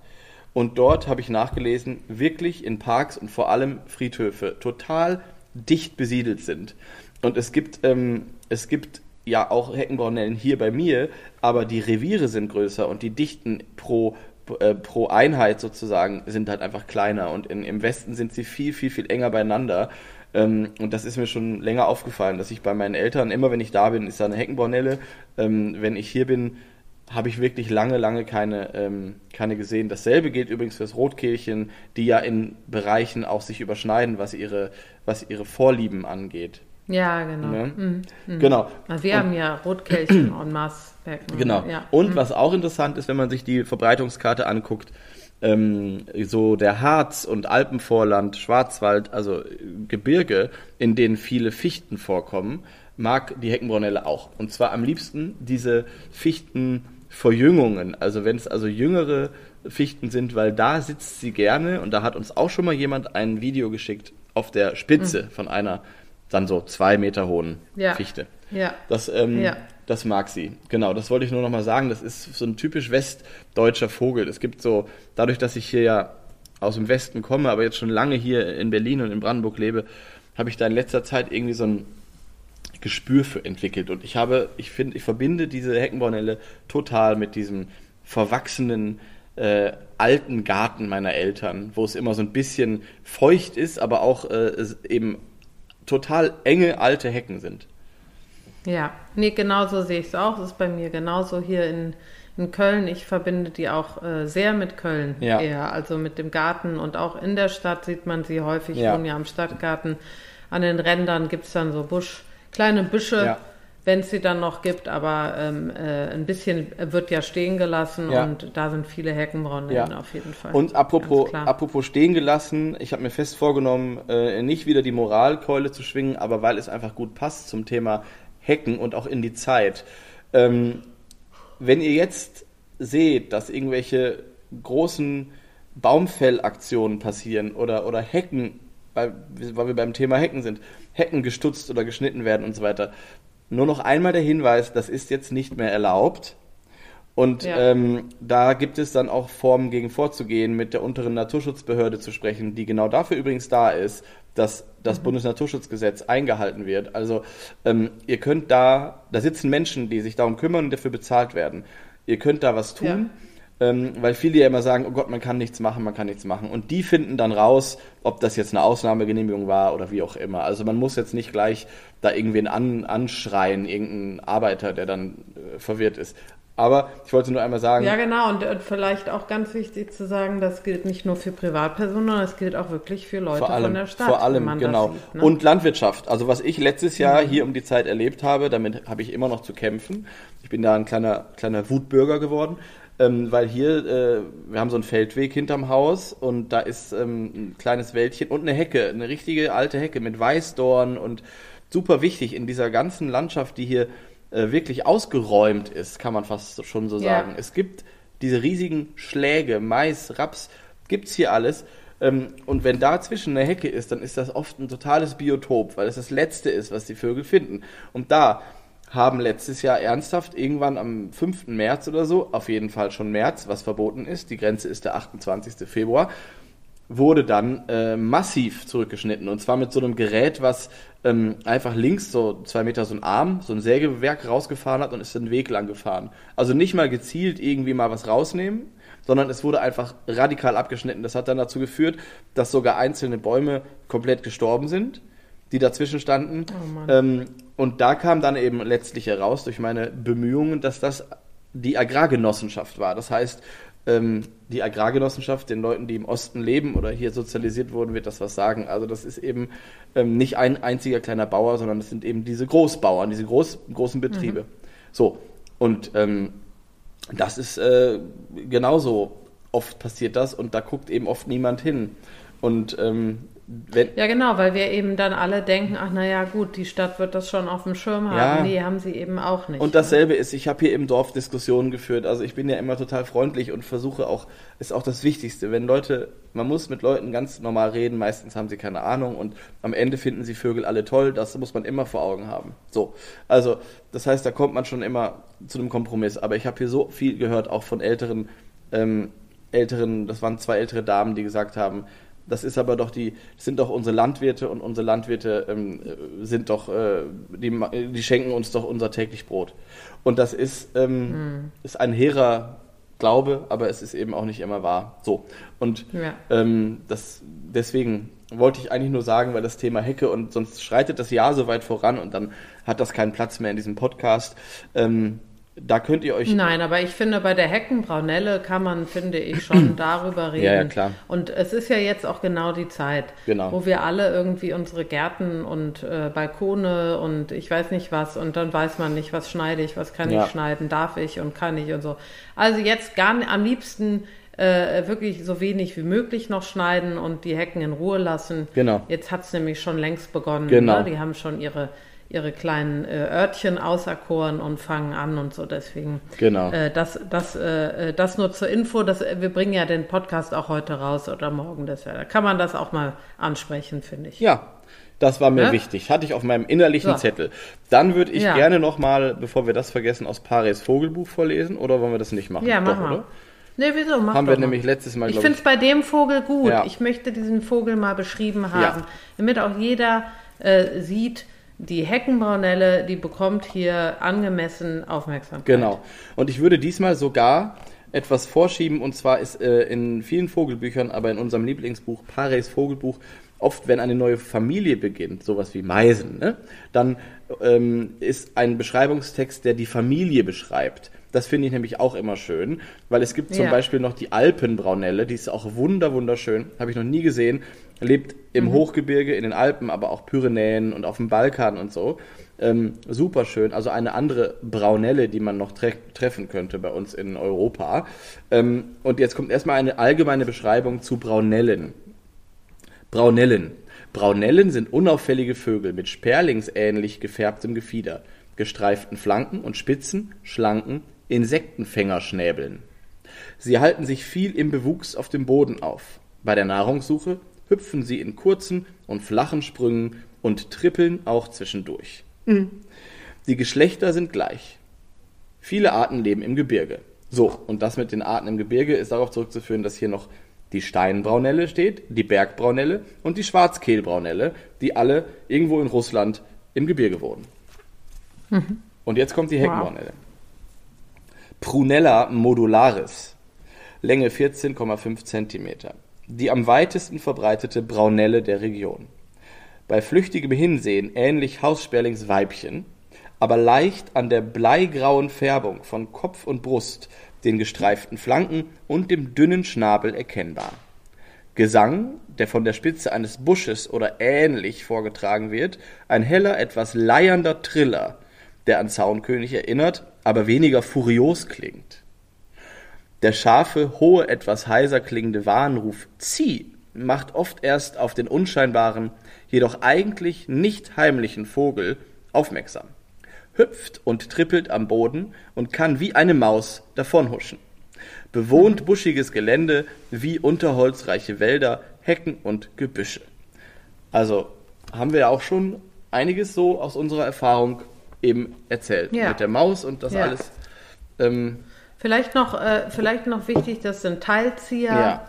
Und dort habe ich nachgelesen, wirklich in Parks und vor allem Friedhöfe total dicht besiedelt sind. Und es gibt, ähm, es gibt ja auch Heckenbraunellen hier bei mir, aber die Reviere sind größer und die Dichten pro, äh, pro Einheit sozusagen sind halt einfach kleiner. Und in, im Westen sind sie viel, viel, viel enger beieinander. Ähm, und das ist mir schon länger aufgefallen, dass ich bei meinen Eltern, immer wenn ich da bin, ist da eine Heckenbraunelle. Ähm, wenn ich hier bin, habe ich wirklich lange, lange keine, ähm, keine gesehen. Dasselbe gilt übrigens fürs Rotkehlchen, die ja in Bereichen auch sich überschneiden, was ihre, was ihre Vorlieben angeht. Ja, genau. Ne? Mhm. Genau. Also wir Und- haben ja Rotkelchen en masse. Becken. Genau. Ja. Und was auch interessant ist, wenn man sich die Verbreitungskarte anguckt, ähm, so der Harz und Alpenvorland, Schwarzwald, also äh, Gebirge, in denen viele Fichten vorkommen, mag die Heckenbraunelle auch. Und zwar am liebsten diese Fichtenverjüngungen, also wenn es also jüngere Fichten sind, weil da sitzt sie gerne und da hat uns auch schon mal jemand ein Video geschickt auf der Spitze von einer dann so zwei Meter hohen Ja. Fichte. Ja. Das, ähm, Ja. das mag sie. Genau, das wollte ich nur noch mal sagen. Das ist so ein typisch westdeutscher Vogel. Es gibt so, dadurch, dass ich hier ja aus dem Westen komme, aber jetzt schon lange hier in Berlin und in Brandenburg lebe, habe ich da in letzter Zeit irgendwie so ein Gespür für entwickelt. Und ich habe, ich finde, ich verbinde diese Heckenbraunelle total mit diesem verwachsenen äh, alten Garten meiner Eltern, wo es immer so ein bisschen feucht ist, aber auch äh, eben total enge alte Hecken sind. Ja, nee, genauso sehe ich es auch. Es ist bei mir genauso hier in, in Köln. Ich verbinde die auch äh, sehr mit Köln Ja. eher, also mit dem Garten und auch in der Stadt sieht man sie häufig. Ich Ja. wohne ja am Stadtgarten. An den Rändern gibt es dann so Busch, kleine Büsche, Ja. Wenn es sie dann noch gibt, aber ähm, äh, ein bisschen wird ja stehen gelassen Ja. und da sind viele Heckenbraunellen auf jeden Fall. Und apropos, apropos stehen gelassen, ich habe mir fest vorgenommen, äh, nicht wieder die Moralkeule zu schwingen, aber weil es einfach gut passt zum Thema Hecken und auch in die Zeit. Ähm, wenn ihr jetzt seht, dass irgendwelche großen Baumfellaktionen passieren oder, oder Hecken, weil, weil wir beim Thema Hecken sind, Hecken gestutzt oder geschnitten werden und so weiter. Nur noch einmal der Hinweis, das ist jetzt nicht mehr erlaubt. Und ja. ähm, da gibt es dann auch Formen gegen vorzugehen, mit der unteren Naturschutzbehörde zu sprechen, die genau dafür übrigens da ist, dass das mhm. Bundesnaturschutzgesetz eingehalten wird. Also ähm, ihr könnt da, da sitzen Menschen, die sich darum kümmern und dafür bezahlt werden. Ihr könnt da was tun. Ja. Ähm, weil viele ja immer sagen, oh Gott, man kann nichts machen, man kann nichts machen. Und die finden dann raus, ob das jetzt eine Ausnahmegenehmigung war oder wie auch immer. Also man muss jetzt nicht gleich da irgendwen an, anschreien, irgendeinen Arbeiter, der dann äh, verwirrt ist. Aber ich wollte nur einmal sagen. Ja, genau. Und, und, vielleicht auch ganz wichtig zu sagen, das gilt nicht nur für Privatpersonen, sondern es gilt auch wirklich für Leute vor allem, von der Stadt. Vor allem, genau. Sieht, ne? Und Landwirtschaft. Also was ich letztes Jahr mhm. hier um die Zeit erlebt habe, damit habe ich immer noch zu kämpfen. Ich bin da ein kleiner, kleiner Wutbürger geworden. Ähm, weil hier, äh, wir haben so einen Feldweg hinterm Haus und da ist ähm, ein kleines Wäldchen und eine Hecke, eine richtige alte Hecke mit Weißdorn und super wichtig in dieser ganzen Landschaft, die hier äh, wirklich ausgeräumt ist, kann man fast schon so sagen. Ja. Es gibt diese riesigen Schläge, Mais, Raps, gibt's hier alles. Ähm, und wenn dazwischen eine Hecke ist, dann ist das oft ein totales Biotop, weil es das Letzte ist, was die Vögel finden. Und da haben letztes Jahr ernsthaft irgendwann am 5. März oder so, auf jeden Fall schon März, was verboten ist, die Grenze ist der 28. Februar, wurde dann äh, massiv zurückgeschnitten. Und zwar mit so einem Gerät, was ähm, einfach links so zwei Meter so ein Arm, so ein Sägewerk rausgefahren hat und ist den Weg lang gefahren. Also nicht mal gezielt irgendwie mal was rausnehmen, sondern es wurde einfach radikal abgeschnitten. Das hat dann dazu geführt, dass sogar einzelne Bäume komplett gestorben sind, die dazwischen standen. Oh ähm, und da kam dann eben letztlich heraus durch meine Bemühungen, dass das die Agrargenossenschaft war. Das heißt, ähm, die Agrargenossenschaft, den Leuten, die im Osten leben oder hier sozialisiert wurden, wird das was sagen. Also das ist eben ähm, nicht ein einziger kleiner Bauer, sondern das sind eben diese Großbauern, diese groß, großen Betriebe. Mhm. So, und ähm, das ist äh, genauso oft passiert das und da guckt eben oft niemand hin. Und ähm, wenn, ja, genau, weil wir eben dann alle denken, ach naja, gut, die Stadt wird das schon auf dem Schirm haben. Ja. Nee, haben sie eben auch nicht. Und dasselbe ne? ist, ich habe hier im Dorf Diskussionen geführt. Also ich bin ja immer total freundlich und versuche auch, ist auch das Wichtigste, wenn Leute, man muss mit Leuten ganz normal reden, meistens haben sie keine Ahnung und am Ende finden sie Vögel alle toll, das muss man immer vor Augen haben. So, also das heißt, da kommt man schon immer zu einem Kompromiss. Aber ich habe hier so viel gehört, auch von älteren, ähm, älteren, das waren zwei ältere Damen, die gesagt haben, das ist aber doch die, sind doch unsere Landwirte und unsere Landwirte ähm, sind doch, äh, die, die schenken uns doch unser täglich Brot. Und das ist, ähm, mhm. ist ein hehrer Glaube, aber es ist eben auch nicht immer wahr. So. Und ja. ähm, das, deswegen wollte ich eigentlich nur sagen, weil das Thema Hecke und sonst schreitet das Jahr so weit voran und dann hat das keinen Platz mehr in diesem Podcast. Ähm, da könnt ihr euch. Nein, aber ich finde, bei der Heckenbraunelle kann man, finde ich, schon darüber reden. Ja, ja, klar. Und es ist ja jetzt auch genau die Zeit, genau. wo wir alle irgendwie unsere Gärten und äh, Balkone und ich weiß nicht was und dann weiß man nicht, was schneide ich, was kann ja. ich schneiden, darf ich und kann ich und so. Also jetzt gar am liebsten äh, wirklich so wenig wie möglich noch schneiden und die Hecken in Ruhe lassen. Genau. Jetzt hat es nämlich schon längst begonnen. Genau. Ne? Die haben schon ihre ihre kleinen äh, Örtchen auserkoren und fangen an und so. Deswegen genau. Äh, das, das, äh, das nur zur Info. Das, wir bringen ja den Podcast auch heute raus oder morgen. Das, da kann man das auch mal ansprechen, finde ich. Ja, das war mir ja? wichtig. Hatte ich auf meinem innerlichen so. Zettel. Dann würde ich ja. gerne nochmal, bevor wir das vergessen, aus Paris Vogelbuch vorlesen. Oder wollen wir das nicht machen? Ja, machen wir. Nee, wieso? Mach haben wir mal. nämlich letztes Mal, Ich finde es bei dem Vogel gut. Ja. Ich möchte diesen Vogel mal beschrieben haben, damit auch jeder äh, sieht, die Heckenbraunelle, die bekommt hier angemessen Aufmerksamkeit. Genau. Und ich würde diesmal sogar etwas vorschieben, und zwar ist äh, in vielen Vogelbüchern, aber in unserem Lieblingsbuch, Pares Vogelbuch, oft, wenn eine neue Familie beginnt, sowas wie Meisen, ne, dann ähm, ist ein Beschreibungstext, der die Familie beschreibt. Das finde ich nämlich auch immer schön, weil es gibt zum ja. Beispiel noch die Alpenbraunelle, die ist auch wunder wunderschön, habe ich noch nie gesehen lebt im mhm. Hochgebirge, in den Alpen, aber auch Pyrenäen und auf dem Balkan und so. Ähm, super schön. Also eine andere Braunelle, die man noch tre treffen könnte bei uns in Europa. Ähm, und jetzt kommt erstmal eine allgemeine Beschreibung zu Braunellen. Braunellen. Braunellen sind unauffällige Vögel mit sperlingsähnlich gefärbtem Gefieder, gestreiften Flanken und spitzen, schlanken, Insektenfängerschnäbeln. Sie halten sich viel im Bewuchs auf dem Boden auf. Bei der Nahrungssuche hüpfen sie in kurzen und flachen Sprüngen und trippeln auch zwischendurch. Die Geschlechter sind gleich. Viele Arten leben im Gebirge. So, und das mit den Arten im Gebirge ist darauf zurückzuführen, dass hier noch die Steinbraunelle steht, die Bergbraunelle und die Schwarzkehlbraunelle, die alle irgendwo in Russland im Gebirge wohnen. Und jetzt kommt die Heckenbraunelle. Prunella modularis, Länge 14,5 cm. Die am weitesten verbreitete Braunelle der Region. Bei flüchtigem Hinsehen ähnlich Haussperlings Weibchen, aber leicht an der bleigrauen Färbung von Kopf und Brust, den gestreiften Flanken und dem dünnen Schnabel erkennbar. Gesang, der von der Spitze eines Busches oder ähnlich vorgetragen wird, ein heller, etwas leiernder Triller, der an Zaunkönig erinnert, aber weniger furios klingt. Der scharfe, hohe, etwas heiser klingende Warnruf Zieh macht oft erst auf den unscheinbaren, jedoch eigentlich nicht heimlichen Vogel aufmerksam, hüpft und trippelt am Boden und kann wie eine Maus davonhuschen. Bewohnt buschiges Gelände wie unterholzreiche Wälder, Hecken und Gebüsche. Also haben wir ja auch schon einiges so aus unserer Erfahrung eben erzählt. Ja. Mit der Maus und das Ja. alles. Ähm, Vielleicht noch, äh, vielleicht noch wichtig, das sind Teilzieher. ja,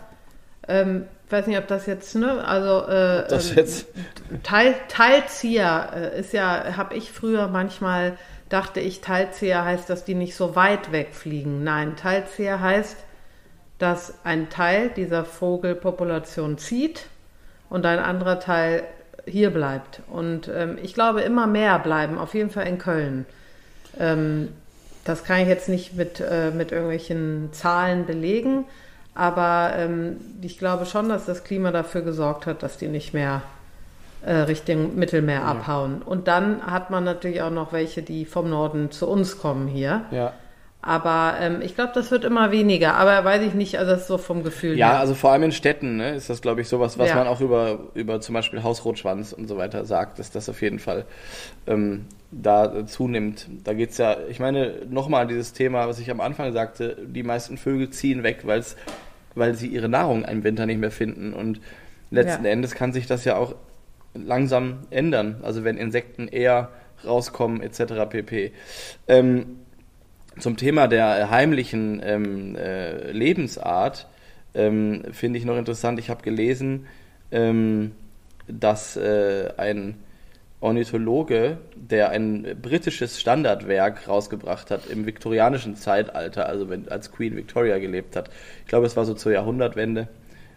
Ähm, weiß nicht, ob das jetzt, ne? Also äh, das ähm, jetzt. Teil, Teilzieher äh, ist ja, habe ich früher manchmal, dachte ich, Teilzieher heißt, dass die nicht so weit wegfliegen. Nein, Teilzieher heißt, dass ein Teil dieser Vogelpopulation zieht und ein anderer Teil hier bleibt. Und ähm, ich glaube, immer mehr bleiben, auf jeden Fall in Köln. Ähm, das kann ich jetzt nicht mit, äh, mit irgendwelchen Zahlen belegen, aber ähm, ich glaube schon, dass das Klima dafür gesorgt hat, dass die nicht mehr äh, Richtung Mittelmeer abhauen. Und dann hat man natürlich auch noch welche, die vom Norden zu uns kommen hier. Ja. Aber ähm, ich glaube, das wird immer weniger. Aber weiß ich nicht, also das ist so vom Gefühl Ja, her. also vor allem in Städten ne, ist das, glaube ich, sowas, was Ja. man auch über, über zum Beispiel Hausrotschwanz und so weiter sagt, dass das auf jeden Fall ähm, da zunimmt. Da geht's ja, ich meine, nochmal dieses Thema, was ich am Anfang sagte, die meisten Vögel ziehen weg, weil's, weil sie ihre Nahrung im Winter nicht mehr finden. Und letzten Ja. Endes kann sich das ja auch langsam ändern. Also wenn Insekten eher rauskommen, etc. pp. Ähm, zum Thema der heimlichen ähm, äh, Lebensart ähm, finde ich noch interessant. Ich habe gelesen, ähm, dass äh, ein Ornithologe, der ein britisches Standardwerk rausgebracht hat im viktorianischen Zeitalter, also wenn, als Queen Victoria gelebt hat. Ich glaube, es war so zur Jahrhundertwende,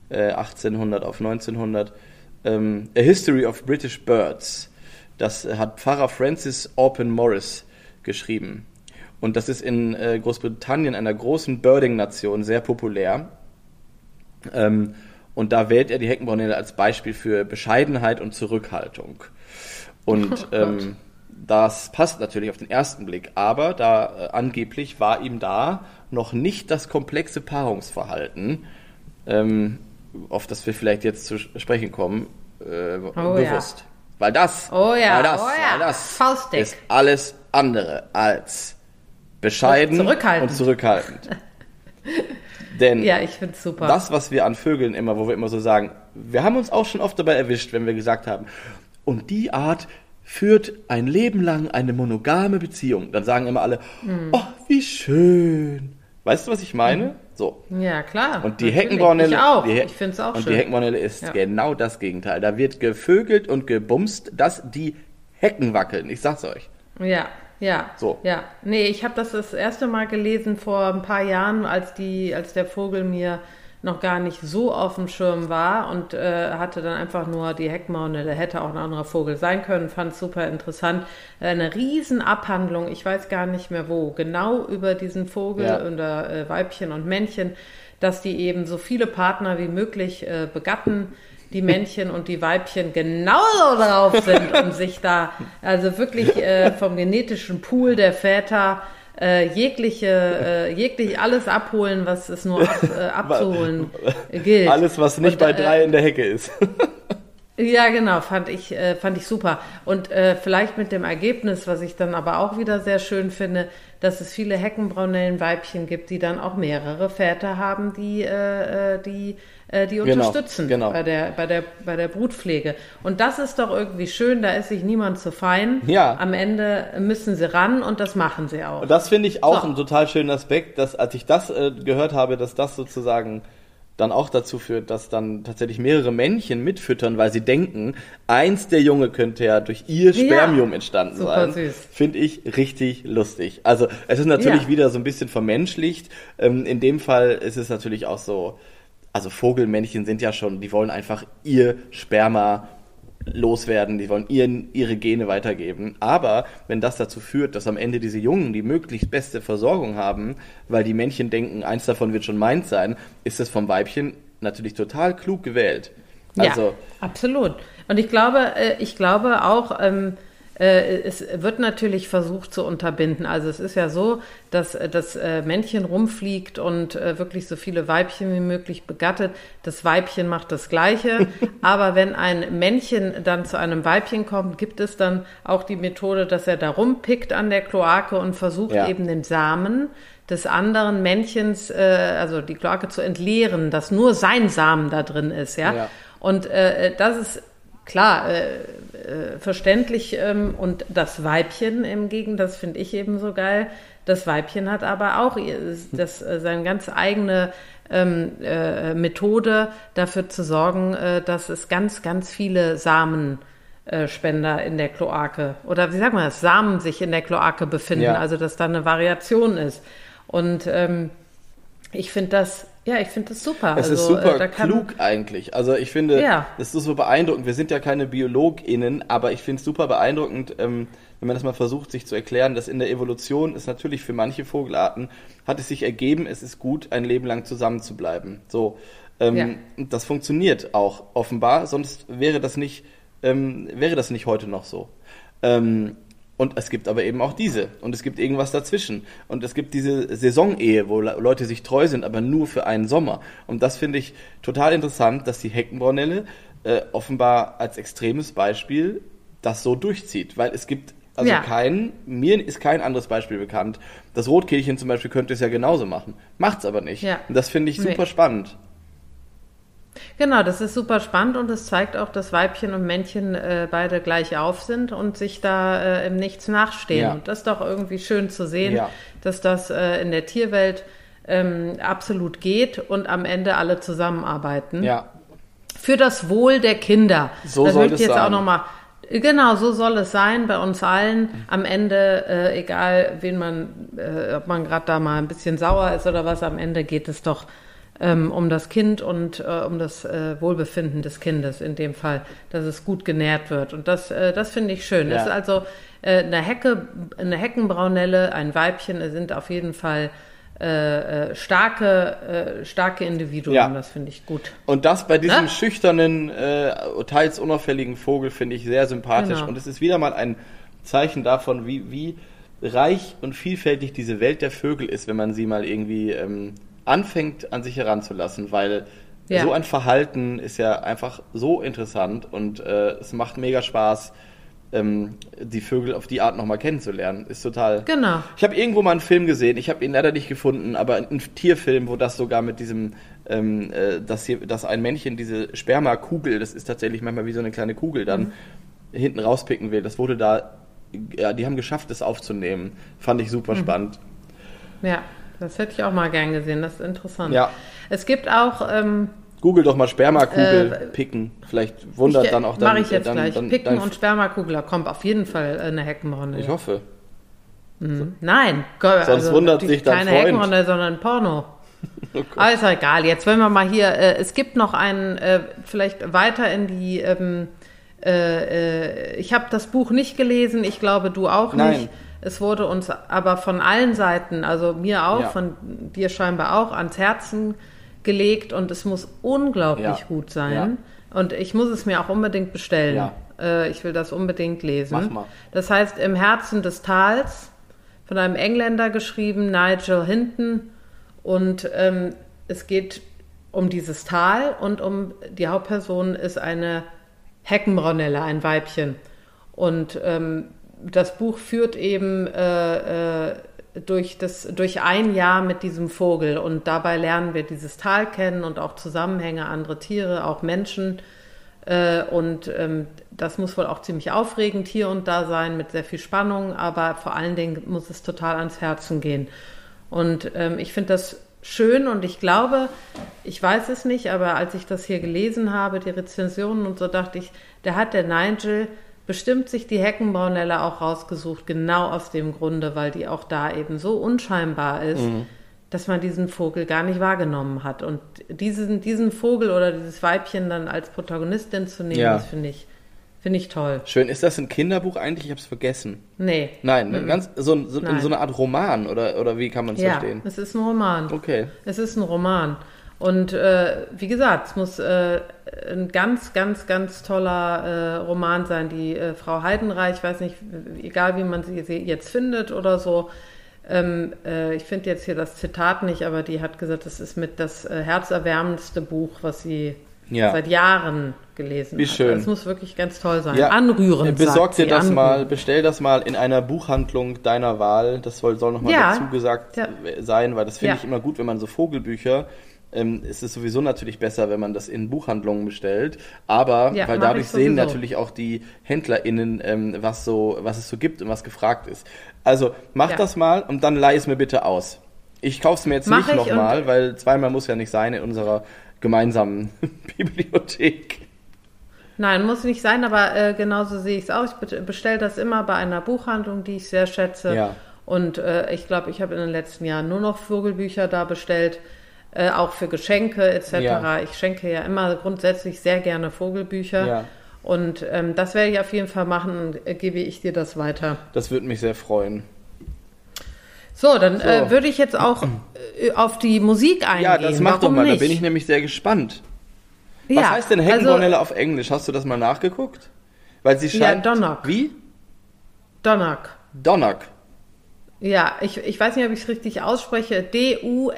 äh, 1800 auf 1900. Ähm, A History of British Birds. Das hat Pfarrer Francis Orpen Morris geschrieben. Und das ist in äh, Großbritannien, einer großen Birding-Nation, sehr populär. Ähm, und da wählt er die Heckenbraunelle als Beispiel für Bescheidenheit und Zurückhaltung. Und ähm, das passt natürlich auf den ersten Blick, aber da äh, angeblich war ihm da noch nicht das komplexe Paarungsverhalten, ähm, auf das wir vielleicht jetzt zu sprechen kommen, äh, Oh ja. bewusst. Weil das, Oh ja, weil das, oh ja, weil das faustdick. ist alles andere als bescheiden Zurückhaltend. und zurückhaltend. Denn Ja, ich finde es super. das, was wir an Vögeln immer, wo wir immer so sagen, wir haben uns auch schon oft dabei erwischt, wenn wir gesagt haben, und die Art führt ein Leben lang eine monogame Beziehung. Dann sagen immer alle, Hm. oh, wie schön. Weißt du, was ich meine? So. ja, klar. Und die natürlich. Heckenbraunelle, Ich auch. die He- ich finde es auch und schön. die Heckenbraunelle ist Ja. genau das Gegenteil. Da wird gevögelt und gebumst, dass die Hecken wackeln. Ich sag's euch. Ja, ja. So. Ja. Nee, ich habe das das erste Mal gelesen vor ein paar Jahren, als die, als der Vogel mir noch gar nicht so auf dem Schirm war und äh, hatte dann einfach nur die Heckmaune, der hätte auch ein anderer Vogel sein können, fand super interessant. Eine riesen Abhandlung, ich weiß gar nicht mehr wo, genau über diesen Vogel Ja. oder äh, Weibchen und Männchen, dass die eben so viele Partner wie möglich äh, begatten, die Männchen und die Weibchen genauso drauf sind, um sich da also wirklich äh, vom genetischen Pool der Väter äh, jegliche, äh, jeglich alles abholen, was es nur ab, äh, abzuholen gilt. Alles, was nicht Und, bei äh, drei in der Hecke ist. Ja, genau, fand ich, äh, fand ich super. Und äh, vielleicht mit dem Ergebnis, was ich dann aber auch wieder sehr schön finde, dass es viele Heckenbraunellenweibchen gibt, die dann auch mehrere Väter haben, die, äh, äh die, äh, die genau, unterstützen genau. Bei, der, bei, der, bei der Brutpflege. Und das ist doch irgendwie schön, da ist sich niemand zu fein. Ja. Am Ende müssen sie ran und das machen sie auch. Und das finde ich auch so. einen total schönen Aspekt, dass als ich das äh, gehört habe, dass das sozusagen dann auch dazu führt, dass dann tatsächlich mehrere Männchen mitfüttern, weil sie denken, eins der Junge könnte ja durch ihr Spermium ja, entstanden sein. Finde ich richtig lustig. Also es ist natürlich ja. wieder so ein bisschen vermenschlicht. Ähm, in dem Fall ist es natürlich auch so, also Vogelmännchen sind ja schon, die wollen einfach ihr Sperma loswerden, die wollen ihren, ihre Gene weitergeben. Aber wenn das dazu führt, dass am Ende diese Jungen die möglichst beste Versorgung haben, weil die Männchen denken, eins davon wird schon meins sein, ist das vom Weibchen natürlich total klug gewählt. Also, ja, absolut. Und ich glaube, äh, ich glaube auch, ähm, äh, es wird natürlich versucht zu unterbinden. Also es ist ja so, dass das äh, Männchen rumfliegt und äh, wirklich so viele Weibchen wie möglich begattet. Das Weibchen macht das Gleiche. Aber wenn ein Männchen dann zu einem Weibchen kommt, gibt es dann auch die Methode, dass er da rumpickt an der Kloake und versucht ja. eben den Samen des anderen Männchens, also die Kloake zu entleeren, dass nur sein Samen da drin ist, ja. ja. Und äh, das ist klar, äh, äh, verständlich. Ähm, und das Weibchen im Gegen, das finde ich eben so geil. Das Weibchen hat aber auch das, äh, seine ganz eigene ähm, äh, Methode dafür zu sorgen, äh, dass es ganz, ganz viele Samenspender in der Kloake oder wie sagt man das, Samen sich in der Kloake befinden, ja. also dass da eine Variation ist. Und ähm, ich finde das ja, ich finde das super. Es also, ist super äh, klug eigentlich. Also ich finde, ja. es ist so beeindruckend. Wir sind ja keine BiologInnen, aber ich finde es super beeindruckend, ähm, wenn man das mal versucht, sich zu erklären, dass in der Evolution ist natürlich für manche Vogelarten, hat es sich ergeben, es ist gut, ein Leben lang zusammen zu bleiben. So, ähm, ja. das funktioniert auch offenbar, sonst wäre das nicht, ähm, wäre das nicht heute noch so. Ähm, und es gibt aber eben auch diese. Und es gibt irgendwas dazwischen. Und es gibt diese Saisonehe, wo Leute sich treu sind, aber nur für einen Sommer. Und das finde ich total interessant, dass die Heckenbraunelle äh, offenbar als extremes Beispiel das so durchzieht. Weil es gibt also ja. kein, mir ist kein anderes Beispiel bekannt. Das Rotkehlchen zum Beispiel könnte es ja genauso machen. Macht's aber nicht. Ja. Und das finde ich super nee. spannend. Genau, das ist super spannend und es zeigt auch, dass Weibchen und Männchen äh, beide gleich auf sind und sich da äh, im Nichts nachstehen. Ja. Und das ist doch irgendwie schön zu sehen, ja. dass das äh, in der Tierwelt ähm, absolut geht und am Ende alle zusammenarbeiten. Ja. Für das Wohl der Kinder. So das soll es jetzt sein. auch noch mal Genau, so soll es sein bei uns allen. Am Ende, äh, egal wen man, äh, ob man gerade da mal ein bisschen sauer ist oder was, am Ende geht es doch ähm, um das Kind und äh, um das äh, Wohlbefinden des Kindes in dem Fall, dass es gut genährt wird. Und das, äh, das finde ich schön. Ja. Es ist also äh, eine Hecke, eine Heckenbraunelle, ein Weibchen sind auf jeden Fall äh, äh, starke, äh, starke Individuen, ja. das finde ich gut. Und das bei diesem ne? schüchternen, äh, teils unauffälligen Vogel finde ich sehr sympathisch. Genau. Und es ist wieder mal ein Zeichen davon, wie, wie reich und vielfältig diese Welt der Vögel ist, wenn man sie mal irgendwie ähm, anfängt, an sich heranzulassen, weil ja. so ein Verhalten ist ja einfach so interessant und äh, es macht mega Spaß, ähm, die Vögel auf die Art nochmal kennenzulernen. Ist total. Genau. Ich habe irgendwo mal einen Film gesehen, ich habe ihn leider nicht gefunden, aber einen Tierfilm, wo das sogar mit diesem, ähm, äh, dass, hier, dass ein Männchen diese Spermakugel, das ist tatsächlich manchmal wie so eine kleine Kugel, dann mhm. hinten rauspicken will. Das wurde da, ja, die haben geschafft, das aufzunehmen. Fand ich super mhm. spannend. Ja. Das hätte ich auch mal gern gesehen, das ist interessant. Ja. Es gibt auch. Ähm, Google doch mal Spermakugel äh, picken. Vielleicht wundert ich, dann auch dann. Mache ich jetzt dann, gleich. Dann, picken und Spermakugel, da kommt auf jeden Fall eine Heckenronde. Ich hoffe. Mhm. Nein, Sonst also wundert sich dein keine Freund. Heckenronde, sondern Porno. Oh Aber ist egal. Jetzt wollen wir mal hier. Äh, es gibt noch einen, äh, vielleicht weiter in die. Ähm, äh, äh ich habe das Buch nicht gelesen. Ich glaube, du auch Nein. nicht. Es wurde uns aber von allen Seiten, also mir auch, ja. von dir scheinbar auch, ans Herzen gelegt und es muss unglaublich ja. gut sein. Ja. Und ich muss es mir auch unbedingt bestellen. Äh, ich will das unbedingt lesen. Das heißt Im Herzen des Tals, von einem Engländer geschrieben, Nigel Hinton. Und ähm, es geht um dieses Tal und um die Hauptperson ist eine Heckenbraunelle, ein Weibchen. Und ähm, das Buch führt eben äh, äh, durch, das, durch ein Jahr mit diesem Vogel und dabei lernen wir dieses Tal kennen und auch Zusammenhänge, andere Tiere, auch Menschen. Äh, und ähm, das muss wohl auch ziemlich aufregend hier und da sein, mit sehr viel Spannung, aber vor allen Dingen muss es total ans Herzen gehen. Und ähm, ich finde das schön und ich glaube, ich weiß es nicht, aber als ich das hier gelesen habe, die Rezensionen und so, dachte ich, der hat der Nigel bestimmt sich die Heckenbraunelle auch rausgesucht, genau aus dem Grunde, weil die auch da eben so unscheinbar ist, mhm. dass man diesen Vogel gar nicht wahrgenommen hat. Und diesen, diesen Vogel oder dieses Weibchen dann als Protagonistin zu nehmen, ja. das finde ich, finde ich toll. Schön. Ist das ein Kinderbuch eigentlich? Ich habe es vergessen. Nee. Nein, ne? ganz so, so, Nein. so eine Art Roman oder, oder wie kann man es ja, verstehen? Es ist ein Roman. Okay. Es ist ein Roman. Und äh, wie gesagt, es muss äh, ein ganz, ganz, ganz toller äh, Roman sein. Die äh, Frau Heidenreich, ich weiß nicht, egal wie man sie jetzt findet oder so. Ähm, äh, ich finde jetzt hier das Zitat nicht, aber die hat gesagt, das ist mit das äh, herzerwärmendste Buch, was sie ja. seit Jahren gelesen Wie schön. Das muss wirklich ganz toll sein. Ja. Anrührend. Besorg dir das mal, bestell das mal in einer Buchhandlung deiner Wahl. Das soll, soll nochmal ja. dazu gesagt ja. sein, weil das finde ich immer gut, wenn man so Vogelbücher ähm, es ist sowieso natürlich besser, wenn man das in Buchhandlungen bestellt. Aber ja, weil dadurch sehen natürlich auch die HändlerInnen, ähm, was so, was es so gibt und was gefragt ist. Also mach ja. das mal und dann leih es mir bitte aus. Ich kaufe es mir jetzt mach nicht nochmal, weil zweimal muss ja nicht sein in unserer gemeinsamen Bibliothek. Nein, muss nicht sein, aber äh, genauso sehe ich es auch. Ich bestelle das immer bei einer Buchhandlung, die ich sehr schätze. Ja. Und äh, ich glaube, ich habe in den letzten Jahren nur noch Vogelbücher da bestellt äh, auch für Geschenke etc. Ja. Ich schenke ja immer grundsätzlich sehr gerne Vogelbücher. Ja. Und ähm, das werde ich auf jeden Fall machen, äh, gebe ich dir das weiter. Das würde mich sehr freuen. So, dann so. Äh, würde ich jetzt auch äh, auf die Musik eingehen. Ja, das mach Warum doch mal, nicht? da bin ich nämlich sehr gespannt. Was ja, heißt denn Heckenbornelle also, auf Englisch? Hast du das mal nachgeguckt? Weil sie scheint... Ja, Donnock. Wie? Donnock. Donnock. Ja, ich, ich weiß nicht, ob ich es richtig ausspreche. D-U-N-N-O-C-K,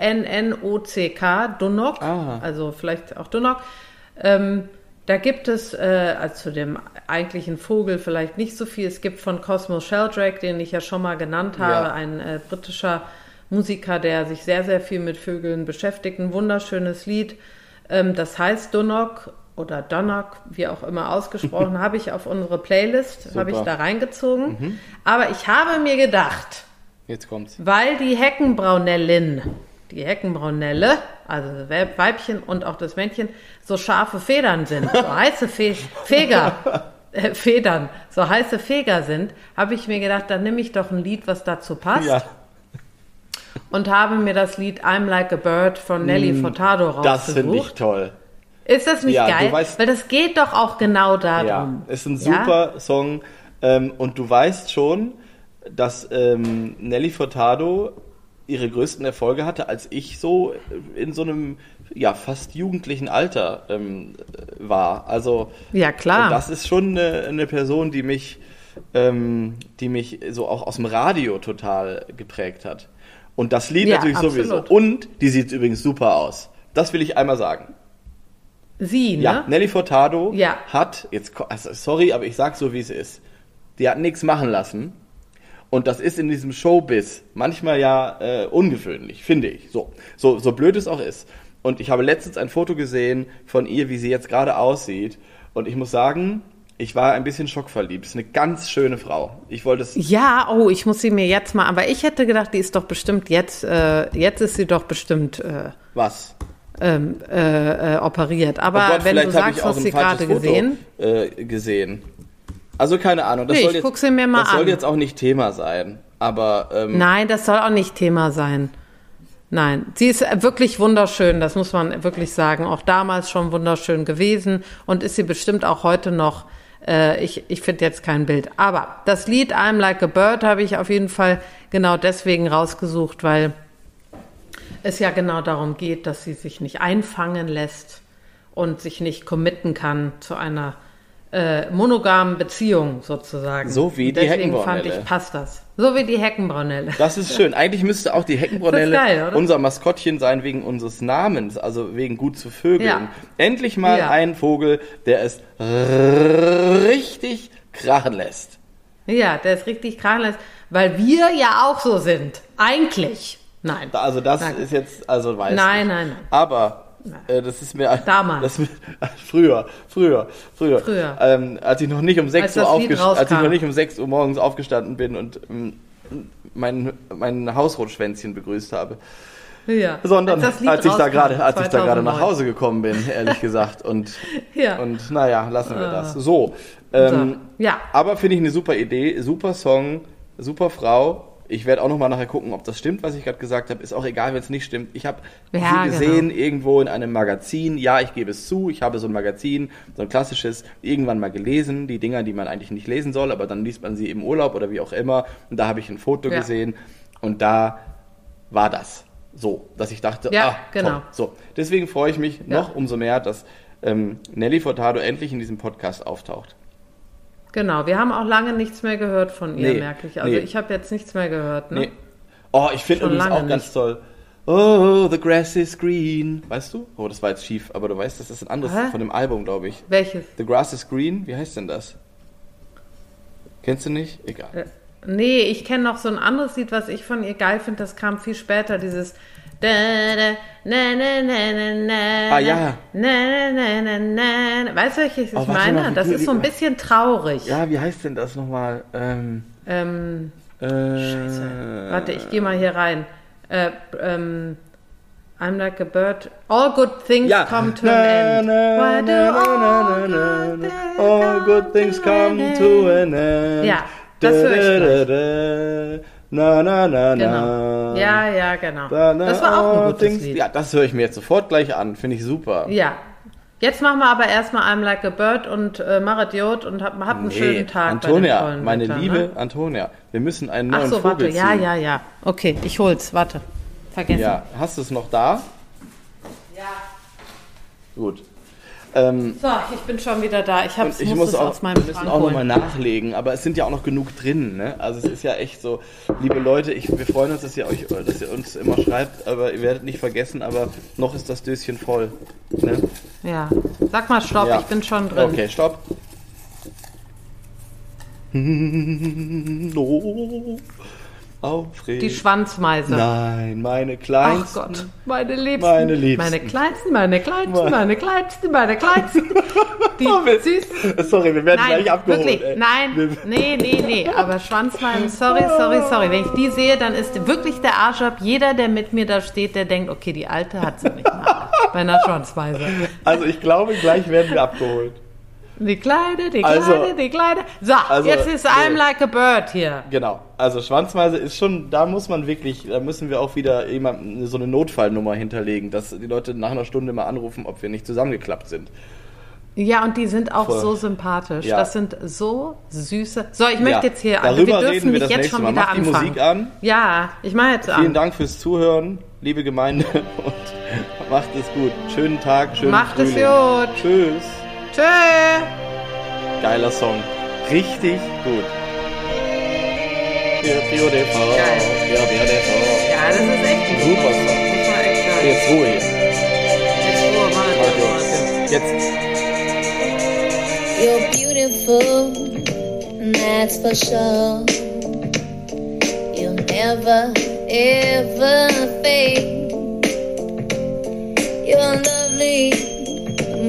Dunnock. Ah. Also vielleicht auch Dunnock. Ähm, da gibt es, äh, also zu dem eigentlichen Vogel vielleicht nicht so viel. Es gibt von Cosmo Sheldrake, den ich ja schon mal genannt habe, ja. ein äh, britischer Musiker, der sich sehr, sehr viel mit Vögeln beschäftigt. Ein wunderschönes Lied. Ähm, das heißt Dunnock oder Donnock, wie auch immer ausgesprochen, habe ich auf unsere Playlist, habe ich da reingezogen. Mhm. Aber ich habe mir gedacht, Jetzt kommt's. Weil die Heckenbraunellin, die Heckenbraunelle, also das Weibchen und auch das Männchen, so scharfe Federn sind, so heiße Fe Feger, äh, Federn, so heiße Feger sind, habe ich mir gedacht, dann nehme ich doch ein Lied, was dazu passt. Ja. Und habe mir das Lied I'm Like a Bird von Nelly mm, Furtado rausgesucht. Das finde ich toll. Ist das nicht ja, geil? Weißt, Weil das geht doch auch genau darum. Ja, ist ein super ja? Song ähm, und du weißt schon, dass ähm, Nelly Furtado ihre größten Erfolge hatte, als ich so in so einem ja fast jugendlichen Alter ähm, war. Also ja klar. Das ist schon eine, eine Person, die mich, ähm, die mich so auch aus dem Radio total geprägt hat. Und das Lied ja, natürlich absolut. sowieso. Und die sieht übrigens super aus. Das will ich einmal sagen. Sie, ne? Ja, Nelly Furtado ja. hat jetzt also sorry, aber ich sag so wie es ist. Die hat nichts machen lassen und das ist in diesem Showbiz manchmal ja äh, ungewöhnlich, finde ich. So, so, so blöd es auch ist. Und ich habe letztens ein Foto gesehen von ihr, wie sie jetzt gerade aussieht. Und ich muss sagen, ich war ein bisschen schockverliebt. Ist eine ganz schöne Frau. Ich wollte es. Ja, oh, ich muss sie mir jetzt mal. Aber ich hätte gedacht, die ist doch bestimmt jetzt. Äh, jetzt ist sie doch bestimmt. Äh, Was? Ähm, äh, äh operiert. Aber oh Gott, wenn du sagst, hast du sie gerade gesehen. Äh, gesehen. Also keine Ahnung. Das, nee, soll, jetzt, mir mal das soll jetzt auch nicht Thema sein. Aber ähm, nein, das soll auch nicht Thema sein. Nein, sie ist wirklich wunderschön, das muss man wirklich sagen. Auch damals schon wunderschön gewesen und ist sie bestimmt auch heute noch. Äh, ich ich finde jetzt kein Bild. Aber das Lied I'm Like a Bird habe ich auf jeden Fall genau deswegen rausgesucht, weil es ja genau darum geht, dass sie sich nicht einfangen lässt und sich nicht committen kann zu einer äh, monogamen Beziehung sozusagen. So wie die Deswegen fand Heckenbraunelle. ich, passt das. So wie die Heckenbraunelle. Das ist schön. Eigentlich müsste auch die Heckenbraunelle geil, unser Maskottchen sein wegen unseres Namens, also wegen gut zu Vögeln. Ja. Endlich mal Ja. ein Vogel, der es richtig krachen lässt. Ja, der ist richtig krank, weil wir ja auch so sind. Eigentlich. Nein. Also das Nein. ist jetzt, also weiß Nein, nicht. nein, nein. Aber äh, das ist mir Damals. Das, früher, früher, früher, Früher. Ähm, als ich noch nicht um 6 Als Uhr aufgestanden, als ich noch nicht um 6 Uhr morgens aufgestanden bin und ähm, mein mein Hausrotschwänzchen begrüßt habe, Ja. sondern Als als ich da gerade, als ich da gerade nach 2009. Hause gekommen bin, ehrlich gesagt und Ja. und naja, lassen wir das. So, ähm, So, ja. aber finde ich eine super Idee, super Song, super Frau. Ich werde auch noch mal nachher gucken, ob das stimmt, was ich gerade gesagt habe. Ist auch egal, wenn es nicht stimmt. Ich habe Ja, sie genau. gesehen irgendwo in einem Magazin. Ja, ich gebe es zu. Ich habe so ein Magazin, so ein klassisches, irgendwann mal gelesen. Die Dinger, die man eigentlich nicht lesen soll, aber dann liest man sie im Urlaub oder wie auch immer. Und da habe ich ein Foto Ja. gesehen und da war das so, dass ich dachte, Ja, ah, genau. toll. So, deswegen freue ich mich noch umso mehr, dass ähm, Nelly Furtado endlich in diesem Podcast auftaucht. Genau, wir haben auch lange nichts mehr gehört von ihr, Nee, merke ich. Also nee. ich habe jetzt nichts mehr gehört. Ne? Nee. Oh, ich finde übrigens auch ganz nicht. toll. Oh, the grass is green. Weißt du? Oh, das war jetzt schief, aber du weißt, das ist ein anderes Hä? von dem Album, glaube ich. Welches? The grass is green. Wie heißt denn das? Kennst du nicht? Egal. Äh, Nee, ich kenne noch so ein anderes Lied, was ich von ihr geil finde, das kam viel später, dieses da, da, na, na, na, na, na, Ah, ja. Na, na, na, na, na. Weißt du, welches ich Oh, meine? mal, das ist so ein bisschen traurig. Ja, wie heißt denn das nochmal? Ähm, Ähm, äh, warte, ich gehe mal hier rein. Äh, ähm, I'm like a bird. All good things Ja. come to an end. Why do all good things All good things come to an end. Ja, das höre ich da, Na, na, na, Genau. Ja, ja, genau. Da, na, Das war auch ein all gutes things- Lied. Ja, das höre ich mir jetzt sofort gleich an. Finde ich super. Ja. Jetzt machen wir aber erstmal I'm like a bird und äh, mach Idiot und hab, habt einen schönen Tag. Antonia, meine Wetter, liebe Ne? Antonia, wir müssen einen Ach neuen so, Vogel warte. ziehen. Ja, ja, ja. Okay, ich hol's. Warte. Vergessen. Ja, hast du es noch da? Ja. Gut. Ähm, So, ich bin schon wieder da. Ich, hab's, ich muss, auch, aus wir meinem müssen Schrank auch nochmal nachlegen, aber es sind ja auch noch genug drin, ne? Also es ist ja echt so, liebe Leute, ich, wir freuen uns, dass ihr euch, dass ihr uns immer schreibt, aber ihr werdet nicht vergessen, aber noch ist das Döschen voll. Ne? Ja. Sag mal Stopp, Ja. ich bin schon drin. Okay, stopp. Oh, aufregend. Die Schwanzmeise. Nein, meine Ach kleinsten. Gott, meine Liebsten. Meine Liebsten. Meine Kleinsten, meine Kleinsten, Meine- Kleinsten, meine Kleinsten. Die Oh, wir- süßen. Sorry, wir werden Nein, gleich abgeholt. wirklich, ey. nein, nee, nee, nee, aber Schwanzmeisen, sorry, sorry, sorry. Wenn ich die sehe, dann ist wirklich der Arsch ab. Jeder, der mit mir da steht, der denkt, okay, die Alte hat sie nicht mal bei einer Schwanzmeise. Also ich glaube, gleich werden wir abgeholt. Die Kleine, die Kleine, Also- die Kleine. So, Also, jetzt ist nee. I'm like a bird hier. Genau. Also Schwanzmeise ist schon, da muss man wirklich, da müssen wir auch wieder jemand so eine Notfallnummer hinterlegen, dass die Leute nach einer Stunde mal anrufen, ob wir nicht zusammengeklappt sind. Ja, und die sind auch Voll. so sympathisch. Ja. Das sind so süße. So, ich möchte Ja, jetzt hier, also darüber wir dürfen reden wir nicht jetzt schon Mal. wieder Mach die anfangen. Musik an. Ja, ich mache jetzt an. Vielen Dank fürs Zuhören, liebe Gemeinde, und macht es gut. Schönen Tag, schönen Macht es Frühling. gut. Tschüss. Tschö. Geiler Song. Richtig gut. Ja, beautiful. Geil. Ja, beautiful. Ja, das ist echt ein Super Song. Das war echt geil. Jetzt Ruhe hier. Jetzt Ruhe, warte. jetzt. You're beautiful, and that's for sure. You'll never, ever fade. You're lovely,